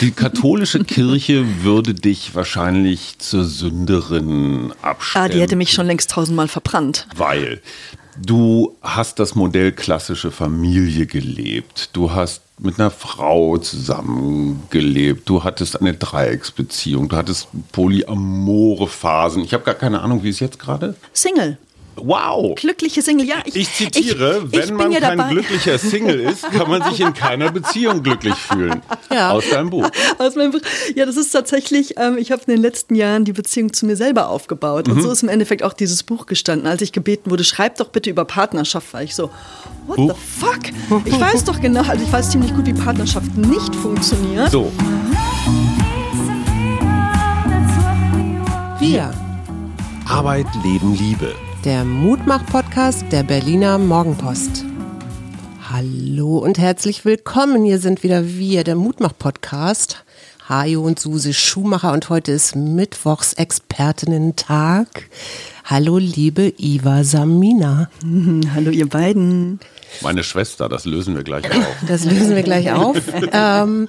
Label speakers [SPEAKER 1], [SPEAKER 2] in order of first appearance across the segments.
[SPEAKER 1] Die katholische Kirche würde dich wahrscheinlich zur Sünderin abstellen.
[SPEAKER 2] Ah, die hätte mich schon längst tausendmal verbrannt.
[SPEAKER 1] Weil du hast das Modell klassische Familie gelebt. Du hast mit einer Frau zusammengelebt. Du hattest eine Dreiecksbeziehung. Du hattest polyamore Phasen. Ich habe gar keine Ahnung, wie es jetzt gerade?
[SPEAKER 2] Single.
[SPEAKER 1] Wow.
[SPEAKER 2] Glückliche Single, ja.
[SPEAKER 1] Ich, ich zitiere, ich, wenn man ja kein dabei. glücklicher Single ist, kann man sich in keiner Beziehung glücklich fühlen. Ja. Aus deinem Buch.
[SPEAKER 2] Aus meinem Buch. Ja, das ist tatsächlich, ähm, ich habe in den letzten Jahren die Beziehung zu mir selber aufgebaut. Mhm. Und so ist im Endeffekt auch dieses Buch gestanden. Als ich gebeten wurde, schreib doch bitte über Partnerschaft, war ich so, what uh. the fuck? Ich weiß doch genau, also ich weiß ziemlich gut, wie Partnerschaft nicht funktioniert.
[SPEAKER 1] So.
[SPEAKER 3] Wir. Arbeit, Leben, Liebe der Mutmach-Podcast der Berliner Morgenpost. Hallo und herzlich willkommen. Hier sind wieder wir, der Mutmach-Podcast. Hajo und Suse Schumacher und heute ist Mittwochs Expertinnen-Tag. Hallo, liebe Iva Samina.
[SPEAKER 2] Hallo, ihr beiden.
[SPEAKER 1] Meine Schwester, das lösen wir gleich auf.
[SPEAKER 3] Das lösen wir gleich auf. ähm,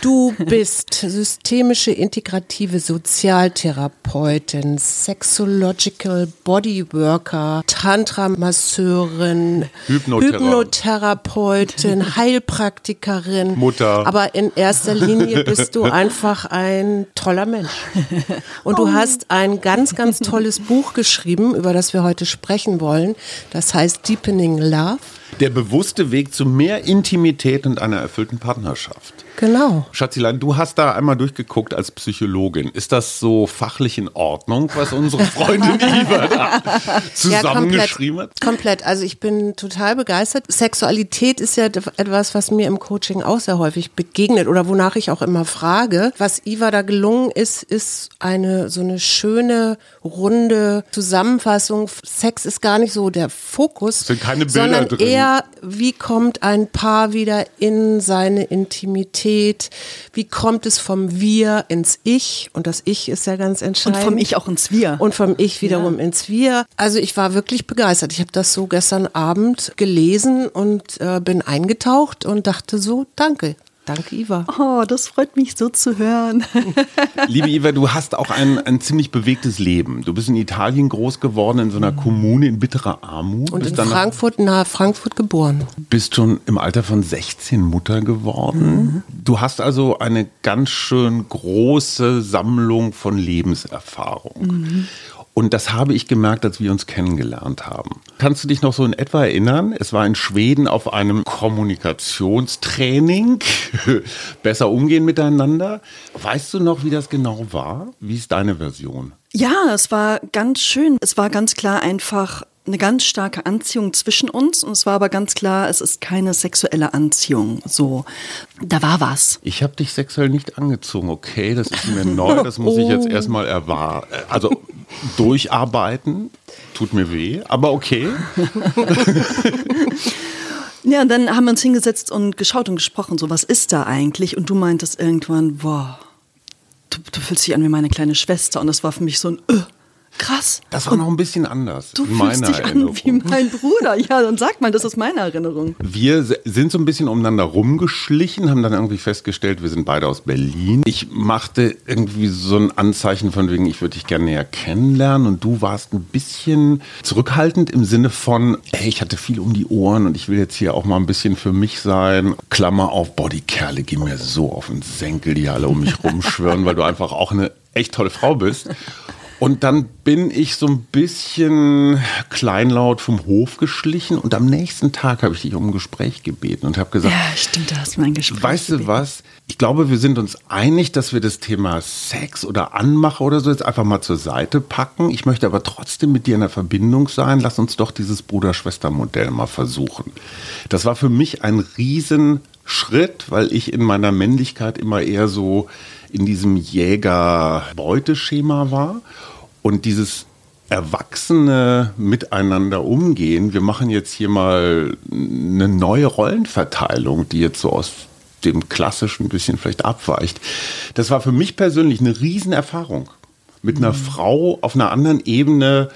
[SPEAKER 3] du bist systemische integrative Sozialtherapeutin, Sexological Bodyworker, Tantra-Masseurin,
[SPEAKER 1] Hypnothera
[SPEAKER 3] Hypnotherapeutin, Heilpraktikerin.
[SPEAKER 1] Mutter.
[SPEAKER 3] Aber in erster Linie bist du einfach ein toller Mensch. Und du oh. hast ein ganz, ganz tolles Buch geschrieben, über das wir heute sprechen wollen. Das heißt Deepening Love.
[SPEAKER 1] Der bewusste Weg zu mehr Intimität und einer erfüllten Partnerschaft.
[SPEAKER 3] Genau.
[SPEAKER 1] Schatzilein, du hast da einmal durchgeguckt als Psychologin. Ist das so fachlich in Ordnung, was unsere Freundin Iva da zusammengeschrieben
[SPEAKER 3] ja, komplett, hat? Komplett. Also ich bin total begeistert. Sexualität ist ja etwas, was mir im Coaching auch sehr häufig begegnet oder wonach ich auch immer frage. Was Iva da gelungen ist, ist eine so eine schöne, runde Zusammenfassung. Sex ist gar nicht so der Fokus,
[SPEAKER 1] es sind keine Bilder
[SPEAKER 3] sondern
[SPEAKER 1] drin.
[SPEAKER 3] eher, wie kommt ein Paar wieder in seine Intimität Identität? Wie kommt es vom Wir ins Ich? Und das Ich ist ja ganz entscheidend.
[SPEAKER 2] Und vom Ich auch ins Wir.
[SPEAKER 3] Und vom Ich wiederum ja. ins Wir. Also ich war wirklich begeistert. Ich habe das so gestern Abend gelesen und äh, bin eingetaucht und dachte so, danke. Danke, Iva.
[SPEAKER 2] Oh, das freut mich so zu hören.
[SPEAKER 1] Liebe Iva, du hast auch ein, ein ziemlich bewegtes Leben. Du bist in Italien groß geworden, in so einer Kommune in bitterer Armut.
[SPEAKER 3] Und in Frankfurt, nahe Frankfurt geboren.
[SPEAKER 1] Bist schon im Alter von 16 Mutter geworden. Mhm. Du hast also eine ganz schön große Sammlung von Lebenserfahrung. Mhm. Und das habe ich gemerkt, als wir uns kennengelernt haben. Kannst du dich noch so in etwa erinnern? Es war in Schweden auf einem Kommunikationstraining. Besser umgehen miteinander. Weißt du noch, wie das genau war? Wie ist deine Version?
[SPEAKER 2] Ja, es war ganz schön. Es war ganz klar einfach eine ganz starke Anziehung zwischen uns und es war aber ganz klar, es ist keine sexuelle Anziehung. So, da war was.
[SPEAKER 1] Ich habe dich sexuell nicht angezogen, okay, das ist mir neu, das muss oh. ich jetzt oh. erstmal erwarten. Also durcharbeiten, tut mir weh, aber okay.
[SPEAKER 2] ja, und dann haben wir uns hingesetzt und geschaut und gesprochen, so was ist da eigentlich? Und du meintest irgendwann, boah, du, du fühlst dich an wie meine kleine Schwester und das war für mich so ein äh. Krass.
[SPEAKER 1] Das war noch ein bisschen anders.
[SPEAKER 2] Du fühlst dich Erinnerung. an wie mein Bruder. Ja, dann sag mal, das ist meine Erinnerung.
[SPEAKER 1] Wir sind so ein bisschen umeinander rumgeschlichen, haben dann irgendwie festgestellt, wir sind beide aus Berlin. Ich machte irgendwie so ein Anzeichen von wegen, ich würde dich gerne näher kennenlernen und du warst ein bisschen zurückhaltend im Sinne von, ey, ich hatte viel um die Ohren und ich will jetzt hier auch mal ein bisschen für mich sein. Klammer auf, boah, die Kerle gehen mir so auf den Senkel, die alle um mich rumschwören, weil du einfach auch eine echt tolle Frau bist. Und dann bin ich so ein bisschen kleinlaut vom Hof geschlichen und am nächsten Tag habe ich dich um ein Gespräch gebeten und habe gesagt,
[SPEAKER 2] ja, stimmt, da hast du mein Gespräch.
[SPEAKER 1] Weißt gebeten. du was? Ich glaube, wir sind uns einig, dass wir das Thema Sex oder Anmache oder so jetzt einfach mal zur Seite packen. Ich möchte aber trotzdem mit dir in der Verbindung sein. Lass uns doch dieses Bruder-Schwester-Modell mal versuchen. Das war für mich ein Riesenschritt, weil ich in meiner Männlichkeit immer eher so in diesem Jäger-Beuteschema war und dieses erwachsene Miteinander umgehen. Wir machen jetzt hier mal eine neue Rollenverteilung, die jetzt so aus dem klassischen ein bisschen vielleicht abweicht. Das war für mich persönlich eine Riesenerfahrung, mit einer mhm. Frau auf einer anderen Ebene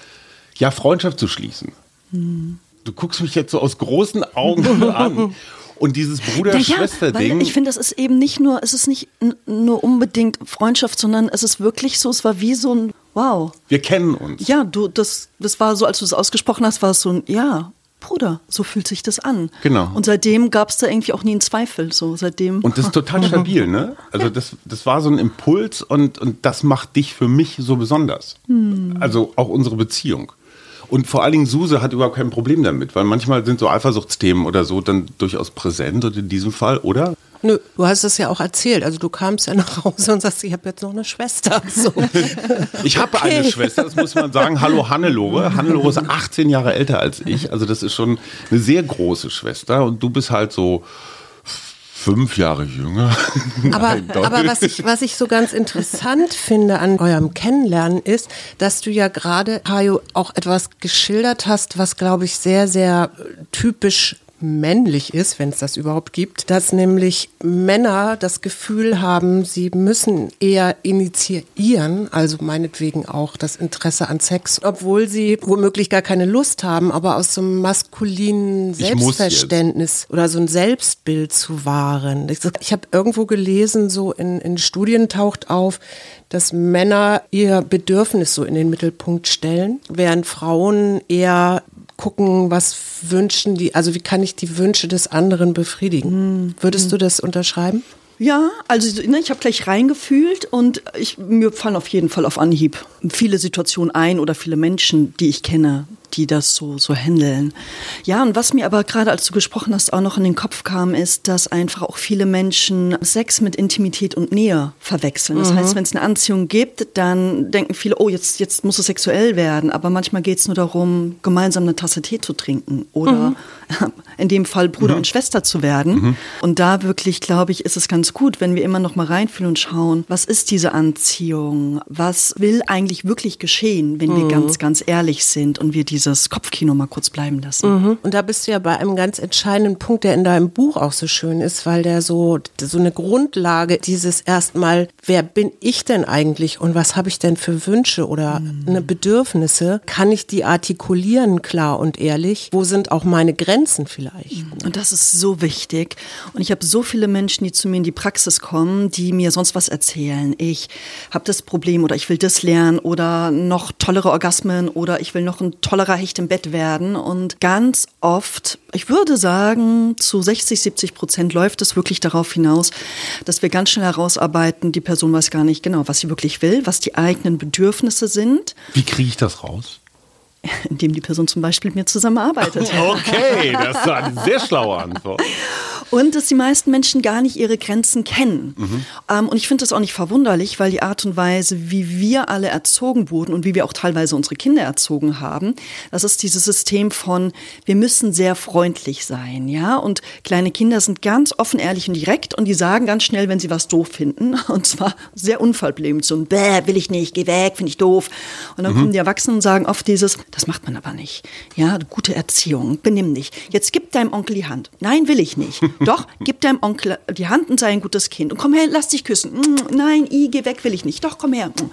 [SPEAKER 1] ja Freundschaft zu schließen. Mhm. Du guckst mich jetzt so aus großen Augen an Und dieses Bruder-Schwester-Ding.
[SPEAKER 2] Ja, ich finde, das ist eben nicht nur, es ist nicht nur unbedingt Freundschaft, sondern es ist wirklich so, es war wie so ein Wow.
[SPEAKER 1] Wir kennen uns.
[SPEAKER 2] Ja, du, das, das war so, als du es ausgesprochen hast, war es so ein, ja, Bruder, so fühlt sich das an.
[SPEAKER 1] Genau.
[SPEAKER 2] Und seitdem gab es da irgendwie auch nie einen Zweifel. So, seitdem.
[SPEAKER 1] Und das ist total stabil, ne? Also das, das war so ein Impuls und, und das macht dich für mich so besonders. Hm. Also auch unsere Beziehung. Und vor allen Dingen Suse hat überhaupt kein Problem damit, weil manchmal sind so Eifersuchtsthemen oder so dann durchaus präsent und in diesem Fall, oder?
[SPEAKER 3] Nö, du hast es ja auch erzählt. Also du kamst ja nach Hause und sagst, ich habe jetzt noch eine Schwester. So.
[SPEAKER 1] ich habe okay. eine Schwester, das muss man sagen. Hallo Hannelore. Hannelore ist 18 Jahre älter als ich. Also das ist schon eine sehr große Schwester. Und du bist halt so fünf Jahre jünger.
[SPEAKER 3] Aber, Nein, aber was, ich, was ich so ganz interessant finde an eurem Kennenlernen ist, dass du ja gerade, Hajo, auch etwas geschildert hast, was, glaube ich, sehr, sehr typisch männlich ist, wenn es das überhaupt gibt, dass nämlich Männer das Gefühl haben, sie müssen eher initiieren, also meinetwegen auch das Interesse an Sex, obwohl sie womöglich gar keine Lust haben, aber aus so einem maskulinen Selbstverständnis oder so ein Selbstbild zu wahren. Ich, ich habe irgendwo gelesen, so in, in Studien taucht auf, dass Männer ihr Bedürfnis so in den Mittelpunkt stellen, während Frauen eher gucken, was wünschen die, also wie kann ich die Wünsche des anderen befriedigen. Mhm. Würdest du das unterschreiben?
[SPEAKER 2] Ja, also ne, ich habe gleich reingefühlt und ich, mir fallen auf jeden Fall auf Anhieb viele Situationen ein oder viele Menschen, die ich kenne, die das so, so handeln. Ja, und was mir aber gerade, als du gesprochen hast, auch noch in den Kopf kam, ist, dass einfach auch viele Menschen Sex mit Intimität und Nähe verwechseln. Das mhm. heißt, wenn es eine Anziehung gibt, dann denken viele, oh, jetzt, jetzt muss es sexuell werden. Aber manchmal geht es nur darum, gemeinsam eine Tasse Tee zu trinken oder mhm. in dem Fall Bruder mhm. und Schwester zu werden. Mhm. Und da wirklich, glaube ich, ist es ganz gut, wenn wir immer noch mal reinfühlen und schauen, was ist diese Anziehung? Was will eigentlich wirklich geschehen, wenn wir mhm. ganz, ganz ehrlich sind und wir diese dieses Kopfkino mal kurz bleiben lassen.
[SPEAKER 3] Mhm. Und da bist du ja bei einem ganz entscheidenden Punkt, der in deinem Buch auch so schön ist, weil der so, so eine Grundlage dieses erstmal, wer bin ich denn eigentlich und was habe ich denn für Wünsche oder mhm. eine Bedürfnisse? Kann ich die artikulieren, klar und ehrlich? Wo sind auch meine Grenzen vielleicht?
[SPEAKER 2] Mhm. Und das ist so wichtig. Und ich habe so viele Menschen, die zu mir in die Praxis kommen, die mir sonst was erzählen. Ich habe das Problem oder ich will das lernen oder noch tollere Orgasmen oder ich will noch ein tollerer Hecht im Bett werden. Und ganz oft, ich würde sagen, zu 60, 70 Prozent läuft es wirklich darauf hinaus, dass wir ganz schnell herausarbeiten, die Person weiß gar nicht genau, was sie wirklich will, was die eigenen Bedürfnisse sind.
[SPEAKER 1] Wie kriege ich das raus?
[SPEAKER 2] Indem die Person zum Beispiel mit mir zusammenarbeitet.
[SPEAKER 1] Okay, das ist eine sehr schlaue Antwort.
[SPEAKER 2] Und dass die meisten Menschen gar nicht ihre Grenzen kennen. Mhm. Ähm, und ich finde das auch nicht verwunderlich, weil die Art und Weise, wie wir alle erzogen wurden und wie wir auch teilweise unsere Kinder erzogen haben, das ist dieses System von, wir müssen sehr freundlich sein, ja. Und kleine Kinder sind ganz offen, ehrlich und direkt und die sagen ganz schnell, wenn sie was doof finden. Und zwar sehr unfallblämend, so ein Bäh, will ich nicht, geh weg, finde ich doof. Und dann mhm. kommen die Erwachsenen und sagen oft dieses, das macht man aber nicht. Ja, gute Erziehung, benimm dich. Jetzt gib deinem Onkel die Hand. Nein, will ich nicht. Doch, gib deinem Onkel die Hand und sei ein gutes Kind. Und komm her, lass dich küssen. Mm, nein, i, geh weg, will ich nicht. Doch, komm her. Mm.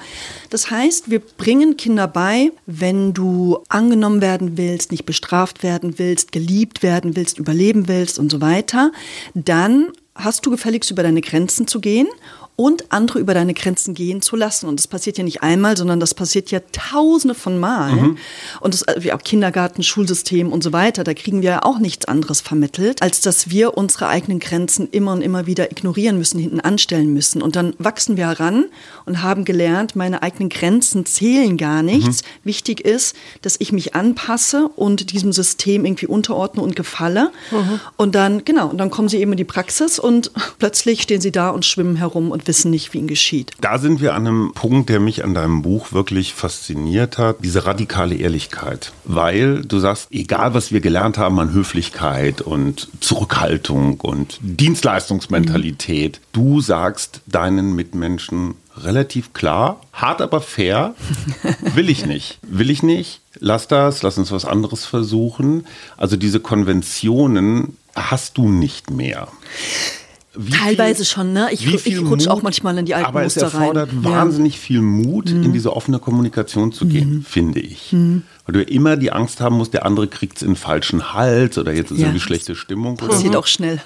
[SPEAKER 2] Das heißt, wir bringen Kinder bei, wenn du angenommen werden willst, nicht bestraft werden willst, geliebt werden willst, überleben willst und so weiter, dann hast du gefälligst über deine Grenzen zu gehen und andere über deine Grenzen gehen zu lassen. Und das passiert ja nicht einmal, sondern das passiert ja tausende von Malen. Mhm. Und das, wie auch Kindergarten, Schulsystem und so weiter, da kriegen wir ja auch nichts anderes vermittelt, als dass wir unsere eigenen Grenzen immer und immer wieder ignorieren müssen, hinten anstellen müssen. Und dann wachsen wir heran und haben gelernt, meine eigenen Grenzen zählen gar nichts. Mhm. Wichtig ist, dass ich mich anpasse und diesem System irgendwie unterordne und gefalle. Mhm. Und dann, genau, und dann kommen sie eben in die Praxis und plötzlich stehen sie da und schwimmen herum und wissen nicht, wie ihnen geschieht.
[SPEAKER 1] Da sind wir an einem Punkt, der mich an deinem Buch wirklich fasziniert hat, diese radikale Ehrlichkeit. Weil du sagst, egal was wir gelernt haben an Höflichkeit und Zurückhaltung und Dienstleistungsmentalität, mhm. du sagst deinen Mitmenschen relativ klar, hart aber fair, will ich nicht. Will ich nicht, lass das, lass uns was anderes versuchen. Also diese Konventionen hast du nicht mehr.
[SPEAKER 2] Wie Teilweise viel, schon, ne? Ich, ich rutsche auch manchmal in die alten
[SPEAKER 1] aber
[SPEAKER 2] Muster
[SPEAKER 1] rein. Aber es erfordert rein. wahnsinnig ja. viel Mut, mhm. in diese offene Kommunikation zu gehen, mhm. finde ich. Mhm. Weil du ja immer die Angst haben musst, der andere kriegt es in den falschen Hals oder jetzt ist
[SPEAKER 2] Ja.
[SPEAKER 1] irgendwie schlechte Stimmung. oder
[SPEAKER 2] Passiert
[SPEAKER 1] so.
[SPEAKER 2] auch schnell.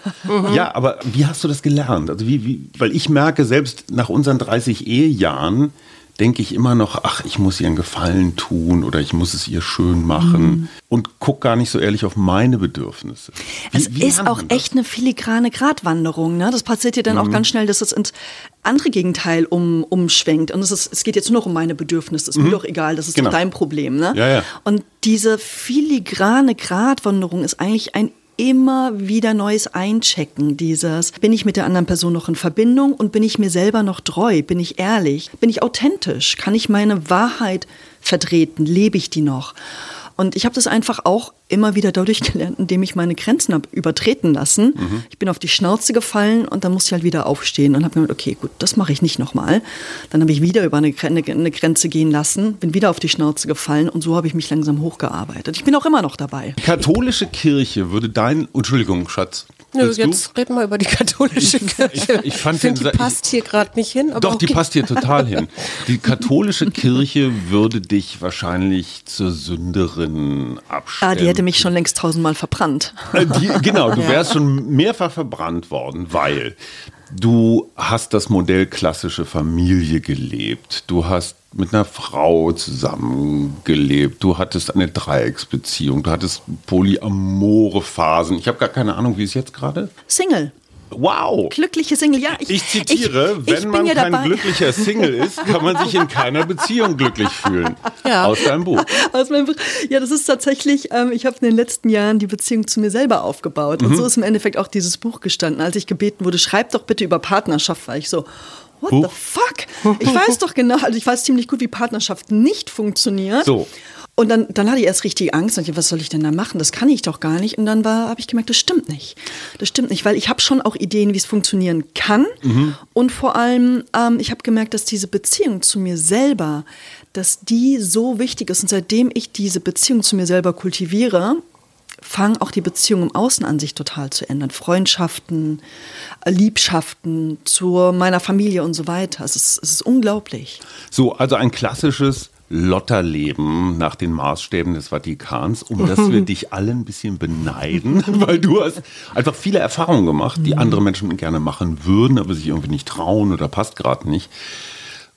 [SPEAKER 1] Ja, aber wie hast du das gelernt? Also wie, wie, weil ich merke, selbst nach unseren 30 Ehejahren denke ich immer noch, ach, ich muss ihr einen Gefallen tun oder ich muss es ihr schön machen
[SPEAKER 2] Mhm.
[SPEAKER 1] und guck gar nicht so ehrlich auf meine Bedürfnisse. Wie-
[SPEAKER 2] Es
[SPEAKER 1] wie
[SPEAKER 2] ist auch echt eine filigrane Gratwanderung. Ne? Das passiert ja dann auch ganz schnell, dass es ins andere Gegenteil um, umschwenkt. Und es, ist, es geht jetzt nur noch um meine Bedürfnisse. Ist mir doch egal, das ist
[SPEAKER 1] Genau.
[SPEAKER 2] doch dein Problem. Ne?
[SPEAKER 1] Ja, ja.
[SPEAKER 2] Und diese filigrane Gratwanderung ist eigentlich ein immer wieder neues Einchecken dieses, bin ich mit der anderen Person noch in Verbindung und bin ich mir selber noch treu, bin ich ehrlich, bin ich authentisch, kann ich meine Wahrheit vertreten, lebe ich die noch? Und ich habe das einfach auch immer wieder dadurch gelernt, indem ich meine Grenzen habe übertreten lassen. Ich bin auf die Schnauze gefallen und dann musste ich halt wieder aufstehen und habe gedacht, okay, gut, das mache ich nicht nochmal. Dann habe ich wieder über eine, Gren- eine Grenze gehen lassen, bin wieder auf die Schnauze gefallen und so habe ich mich langsam hochgearbeitet. Ich bin auch immer noch dabei.
[SPEAKER 1] Die katholische Kirche würde dein, Entschuldigung, Schatz.
[SPEAKER 3] Nö,
[SPEAKER 1] willst du?
[SPEAKER 3] jetzt reden wir über die katholische Kirche.
[SPEAKER 1] ich fand
[SPEAKER 3] finde,
[SPEAKER 1] den
[SPEAKER 3] die passt hier gerade nicht hin. Aber
[SPEAKER 1] Doch, die
[SPEAKER 3] okay.
[SPEAKER 1] passt hier total hin. Die katholische Kirche würde dich wahrscheinlich zur Sünderin abstellen.
[SPEAKER 2] Ah, die hätte mich schon längst tausendmal verbrannt.
[SPEAKER 1] Äh, Die, genau, du wärst schon mehrfach verbrannt worden, weil du hast das Modell klassische Familie gelebt. Du hast mit einer Frau zusammengelebt. Du hattest eine Dreiecksbeziehung. Du hattest polyamore Phasen. Ich habe gar keine Ahnung, wie es jetzt gerade.
[SPEAKER 2] Single.
[SPEAKER 1] Wow.
[SPEAKER 2] Glückliche Single, ja.
[SPEAKER 1] Ich zitiere,
[SPEAKER 2] ich, ich
[SPEAKER 1] wenn man
[SPEAKER 2] ja
[SPEAKER 1] kein
[SPEAKER 2] dabei.
[SPEAKER 1] glücklicher Single ist, kann man sich in keiner Beziehung glücklich fühlen.
[SPEAKER 3] Ja.
[SPEAKER 1] Aus deinem Buch.
[SPEAKER 2] Aus meinem Buch. Ja, das ist tatsächlich, ähm, ich habe in den letzten Jahren die Beziehung zu mir selber aufgebaut.
[SPEAKER 1] Mhm.
[SPEAKER 2] Und so ist im Endeffekt auch dieses Buch gestanden. Als ich gebeten wurde, schreib doch bitte über Partnerschaft, war ich so, what
[SPEAKER 1] Buch?
[SPEAKER 2] the fuck? Ich weiß doch genau, also ich weiß ziemlich gut, wie Partnerschaft nicht funktioniert.
[SPEAKER 1] So.
[SPEAKER 2] Und dann, dann hatte ich erst richtig Angst und ich, was soll ich denn da machen? Das kann ich doch gar nicht. Und dann war, habe ich gemerkt, das stimmt nicht. Das stimmt nicht, weil ich habe schon auch Ideen, wie es funktionieren kann. Und vor allem, ähm, ich habe gemerkt, dass diese Beziehung zu mir selber, dass die so wichtig ist. Und seitdem ich diese Beziehung zu mir selber kultiviere, fangen auch die Beziehungen im Außen an sich total zu ändern. Freundschaften, äh, Liebschaften zu meiner Familie und so weiter. Es ist, es ist unglaublich.
[SPEAKER 1] So, also ein klassisches Lotterleben nach den Maßstäben des Vatikans, um das wir dich alle ein bisschen beneiden, weil du hast einfach viele Erfahrungen gemacht, die andere Menschen gerne machen würden, aber sich irgendwie nicht trauen oder passt gerade nicht.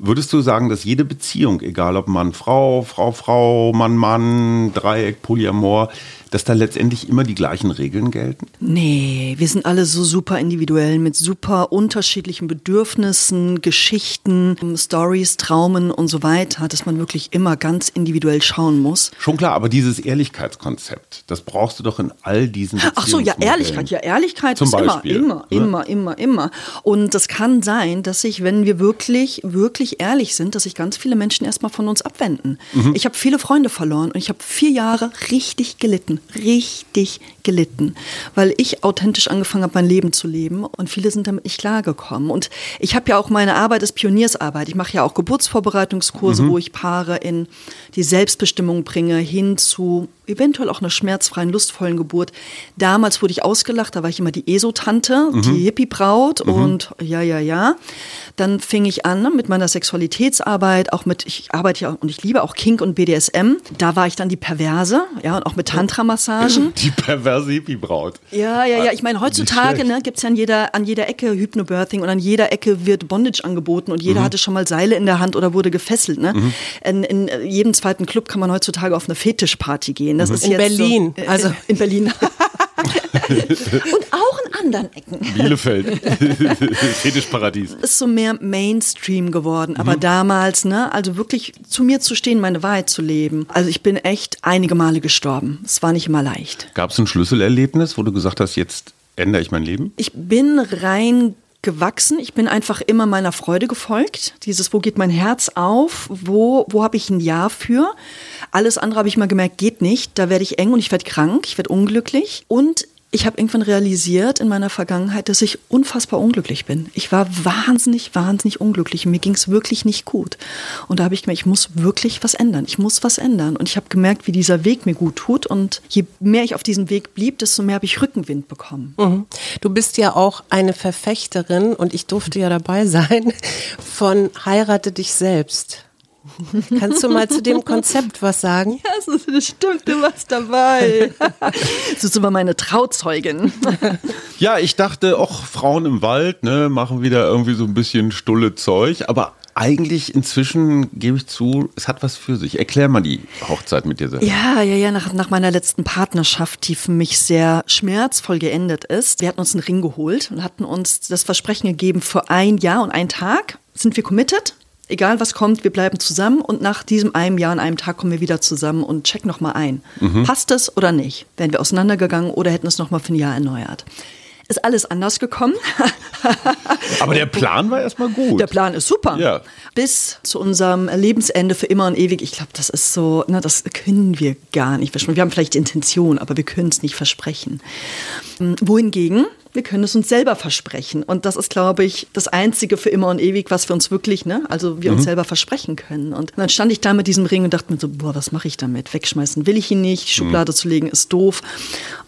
[SPEAKER 1] Würdest du sagen, dass jede Beziehung, egal ob Mann, Frau, Frau, Frau, Mann, Mann, Dreieck, Polyamor, dass da letztendlich immer die gleichen Regeln gelten?
[SPEAKER 2] Nee, wir sind alle so super individuell mit super unterschiedlichen Bedürfnissen, Geschichten, Stories, Traumen und so weiter, dass man wirklich immer ganz individuell schauen muss.
[SPEAKER 1] Schon klar, aber dieses Ehrlichkeitskonzept, das brauchst du doch in all diesen
[SPEAKER 2] Ach so, ja. Ehrlichkeit. Ja, Ehrlichkeit
[SPEAKER 1] Zum
[SPEAKER 2] ist
[SPEAKER 1] Beispiel,
[SPEAKER 2] immer, immer,
[SPEAKER 1] ne?
[SPEAKER 2] immer, immer, immer. Und das kann sein, dass sich, wenn wir wirklich, wirklich ehrlich sind, dass sich ganz viele Menschen erstmal von uns abwenden.
[SPEAKER 1] Mhm.
[SPEAKER 2] Ich habe viele Freunde verloren und ich habe vier Jahre richtig gelitten. Richtig gelitten. Weil ich authentisch angefangen habe, mein Leben zu leben und viele sind damit nicht klargekommen. Und ich habe ja auch meine Arbeit als Pioniersarbeit. Ich mache ja auch Geburtsvorbereitungskurse, wo ich Paare in die Selbstbestimmung bringe, hin zu eventuell auch einer schmerzfreien, lustvollen Geburt. Damals wurde ich ausgelacht, da war ich immer die ESO-Tante, die Hippie-Braut und ja, ja, ja. Dann fing ich an mit meiner Sexualitätsarbeit, auch mit, ich arbeite ja und ich liebe auch Kink und BDSM. Da war ich dann die Perverse, ja, und auch mit Tantra-Massagen.
[SPEAKER 1] Die perverse Hippie-Braut.
[SPEAKER 2] Ja, ja, ja. Ich meine, heutzutage ne, gibt es ja an jeder, an jeder Ecke Hypnobirthing und an jeder Ecke wird Bondage angeboten und jeder hatte schon mal Seile in der Hand oder wurde gefesselt. Ne? In, in äh, jedem zweiten Club kann man heutzutage auf eine Fetischparty gehen. Das ist
[SPEAKER 3] In
[SPEAKER 2] jetzt
[SPEAKER 3] Berlin,
[SPEAKER 2] So, äh,
[SPEAKER 3] also-
[SPEAKER 2] in Berlin. und auch in anderen Ecken.
[SPEAKER 1] Bielefeld. Fetischparadies.
[SPEAKER 2] Ist so mehr Mainstream geworden, aber
[SPEAKER 1] Mhm.
[SPEAKER 2] damals, ne, also wirklich zu mir zu stehen, meine Wahrheit zu leben. Also ich bin echt einige Male gestorben. Es war nicht immer leicht.
[SPEAKER 1] Gab es ein Schlüsselerlebnis, wo du gesagt hast, jetzt ändere ich mein Leben?
[SPEAKER 2] Ich bin rein gewachsen. Ich bin einfach immer meiner Freude gefolgt. Dieses, wo geht mein Herz auf? Wo, wo habe ich ein Ja für? Alles andere habe ich mal gemerkt, geht nicht. Da werde ich eng und ich werde krank, ich werde unglücklich. Und ich habe irgendwann realisiert in meiner Vergangenheit, dass ich unfassbar unglücklich bin. Ich war wahnsinnig, wahnsinnig unglücklich. Mir ging es wirklich nicht gut. Und da habe ich gemerkt, ich muss wirklich was ändern. Ich muss was ändern. Und ich habe gemerkt, wie dieser Weg mir gut tut. Und je mehr ich auf diesem Weg blieb, desto mehr habe ich Rückenwind bekommen.
[SPEAKER 3] Mhm. Du bist ja auch eine Verfechterin und ich durfte ja dabei sein von heirate dich selbst. Kannst du mal zu dem Konzept was sagen?
[SPEAKER 2] Ja, das stimmt, du warst dabei. Du bist immer meine Trauzeugin.
[SPEAKER 1] Ja, ich dachte, auch Frauen im Wald, ne, machen wieder irgendwie so ein bisschen stulle Zeug, aber eigentlich inzwischen gebe ich zu, es hat was für sich. Erklär mal die Hochzeit mit dir selber.
[SPEAKER 2] Ja, ja, ja, nach, nach meiner letzten Partnerschaft, die für mich sehr schmerzvoll geendet ist. Wir hatten uns einen Ring geholt und hatten uns das Versprechen gegeben, für ein Jahr und einen Tag sind wir committed. Egal was kommt, wir bleiben zusammen und nach diesem einem Jahr und einem Tag kommen wir wieder zusammen und checken nochmal ein. Mhm. Passt es oder nicht? Wären wir auseinandergegangen oder hätten es nochmal für ein Jahr erneuert? ist alles anders gekommen.
[SPEAKER 1] Aber der Plan war erstmal gut.
[SPEAKER 2] Der Plan ist super. Ja. Bis zu unserem Lebensende für immer und ewig. Ich glaube, das ist so, ne, das können wir gar nicht versprechen. Wir haben vielleicht Intention, aber wir können es nicht versprechen. Wohingegen wir können es uns selber versprechen. Und das ist, glaube ich, das Einzige für immer und ewig, was wir uns wirklich, ne, also wir mhm. uns selber versprechen können. Und dann stand ich da mit diesem Ring und dachte mir so, boah, was mache ich damit? Wegschmeißen will ich ihn nicht, die Schublade mhm. zu legen ist doof.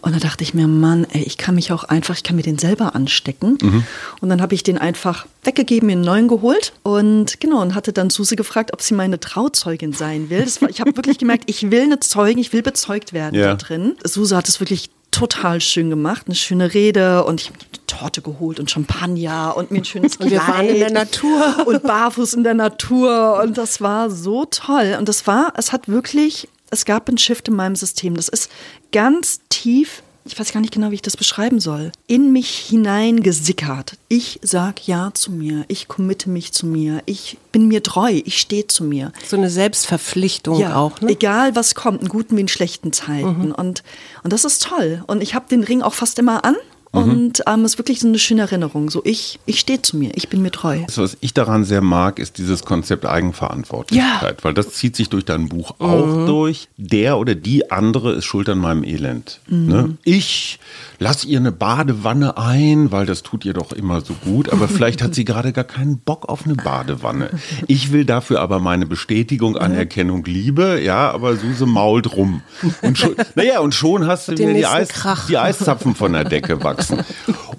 [SPEAKER 2] Und dann dachte ich mir, Mann, ey, ich kann mich auch einfach, ich kann mir den selber anstecken. Mhm. Und dann habe ich den einfach weggegeben, mir einen neuen geholt. Und genau, und hatte dann Susi gefragt, ob sie meine Trauzeugin sein will. War, ich habe wirklich gemerkt, ich will eine Zeugin, ich will bezeugt werden ja. da drin. Suse hat es wirklich total schön gemacht, eine schöne Rede und ich habe eine Torte geholt und Champagner und mir ein schönes Kleid.
[SPEAKER 3] Und wir waren in der Natur.
[SPEAKER 2] Und barfuß in der Natur und das war so toll. Und das war, es hat wirklich, es gab einen Shift in meinem System. Das ist ganz tief ich weiß gar nicht genau, wie ich das beschreiben soll, in mich hineingesickert. Ich sag Ja zu mir, ich committe mich zu mir, ich bin mir treu, ich stehe zu mir.
[SPEAKER 3] So eine Selbstverpflichtung ja, auch, ne?
[SPEAKER 2] Egal was kommt, in guten wie in schlechten Zeiten. Mhm. Und, und das ist toll. Und ich habe den Ring auch fast immer an. Mhm. Und ähm, es ist wirklich so eine schöne Erinnerung. So, ich, ich stehe zu mir, ich bin mir treu.
[SPEAKER 1] Das, was ich daran sehr mag, ist dieses Konzept Eigenverantwortlichkeit. Ja. Weil das zieht sich durch dein Buch mhm. auch durch. Der oder die andere ist schuld an meinem Elend. Mhm. Ne? Ich lass ihr eine Badewanne ein, weil das tut ihr doch immer so gut. Aber vielleicht hat sie gerade gar keinen Bock auf eine Badewanne. Ich will dafür aber meine Bestätigung, Anerkennung, Liebe. Ja, aber Suse mault rum. Und schon, naja, und schon hast du mir die, Eis, die Eiszapfen von der Decke wachsen.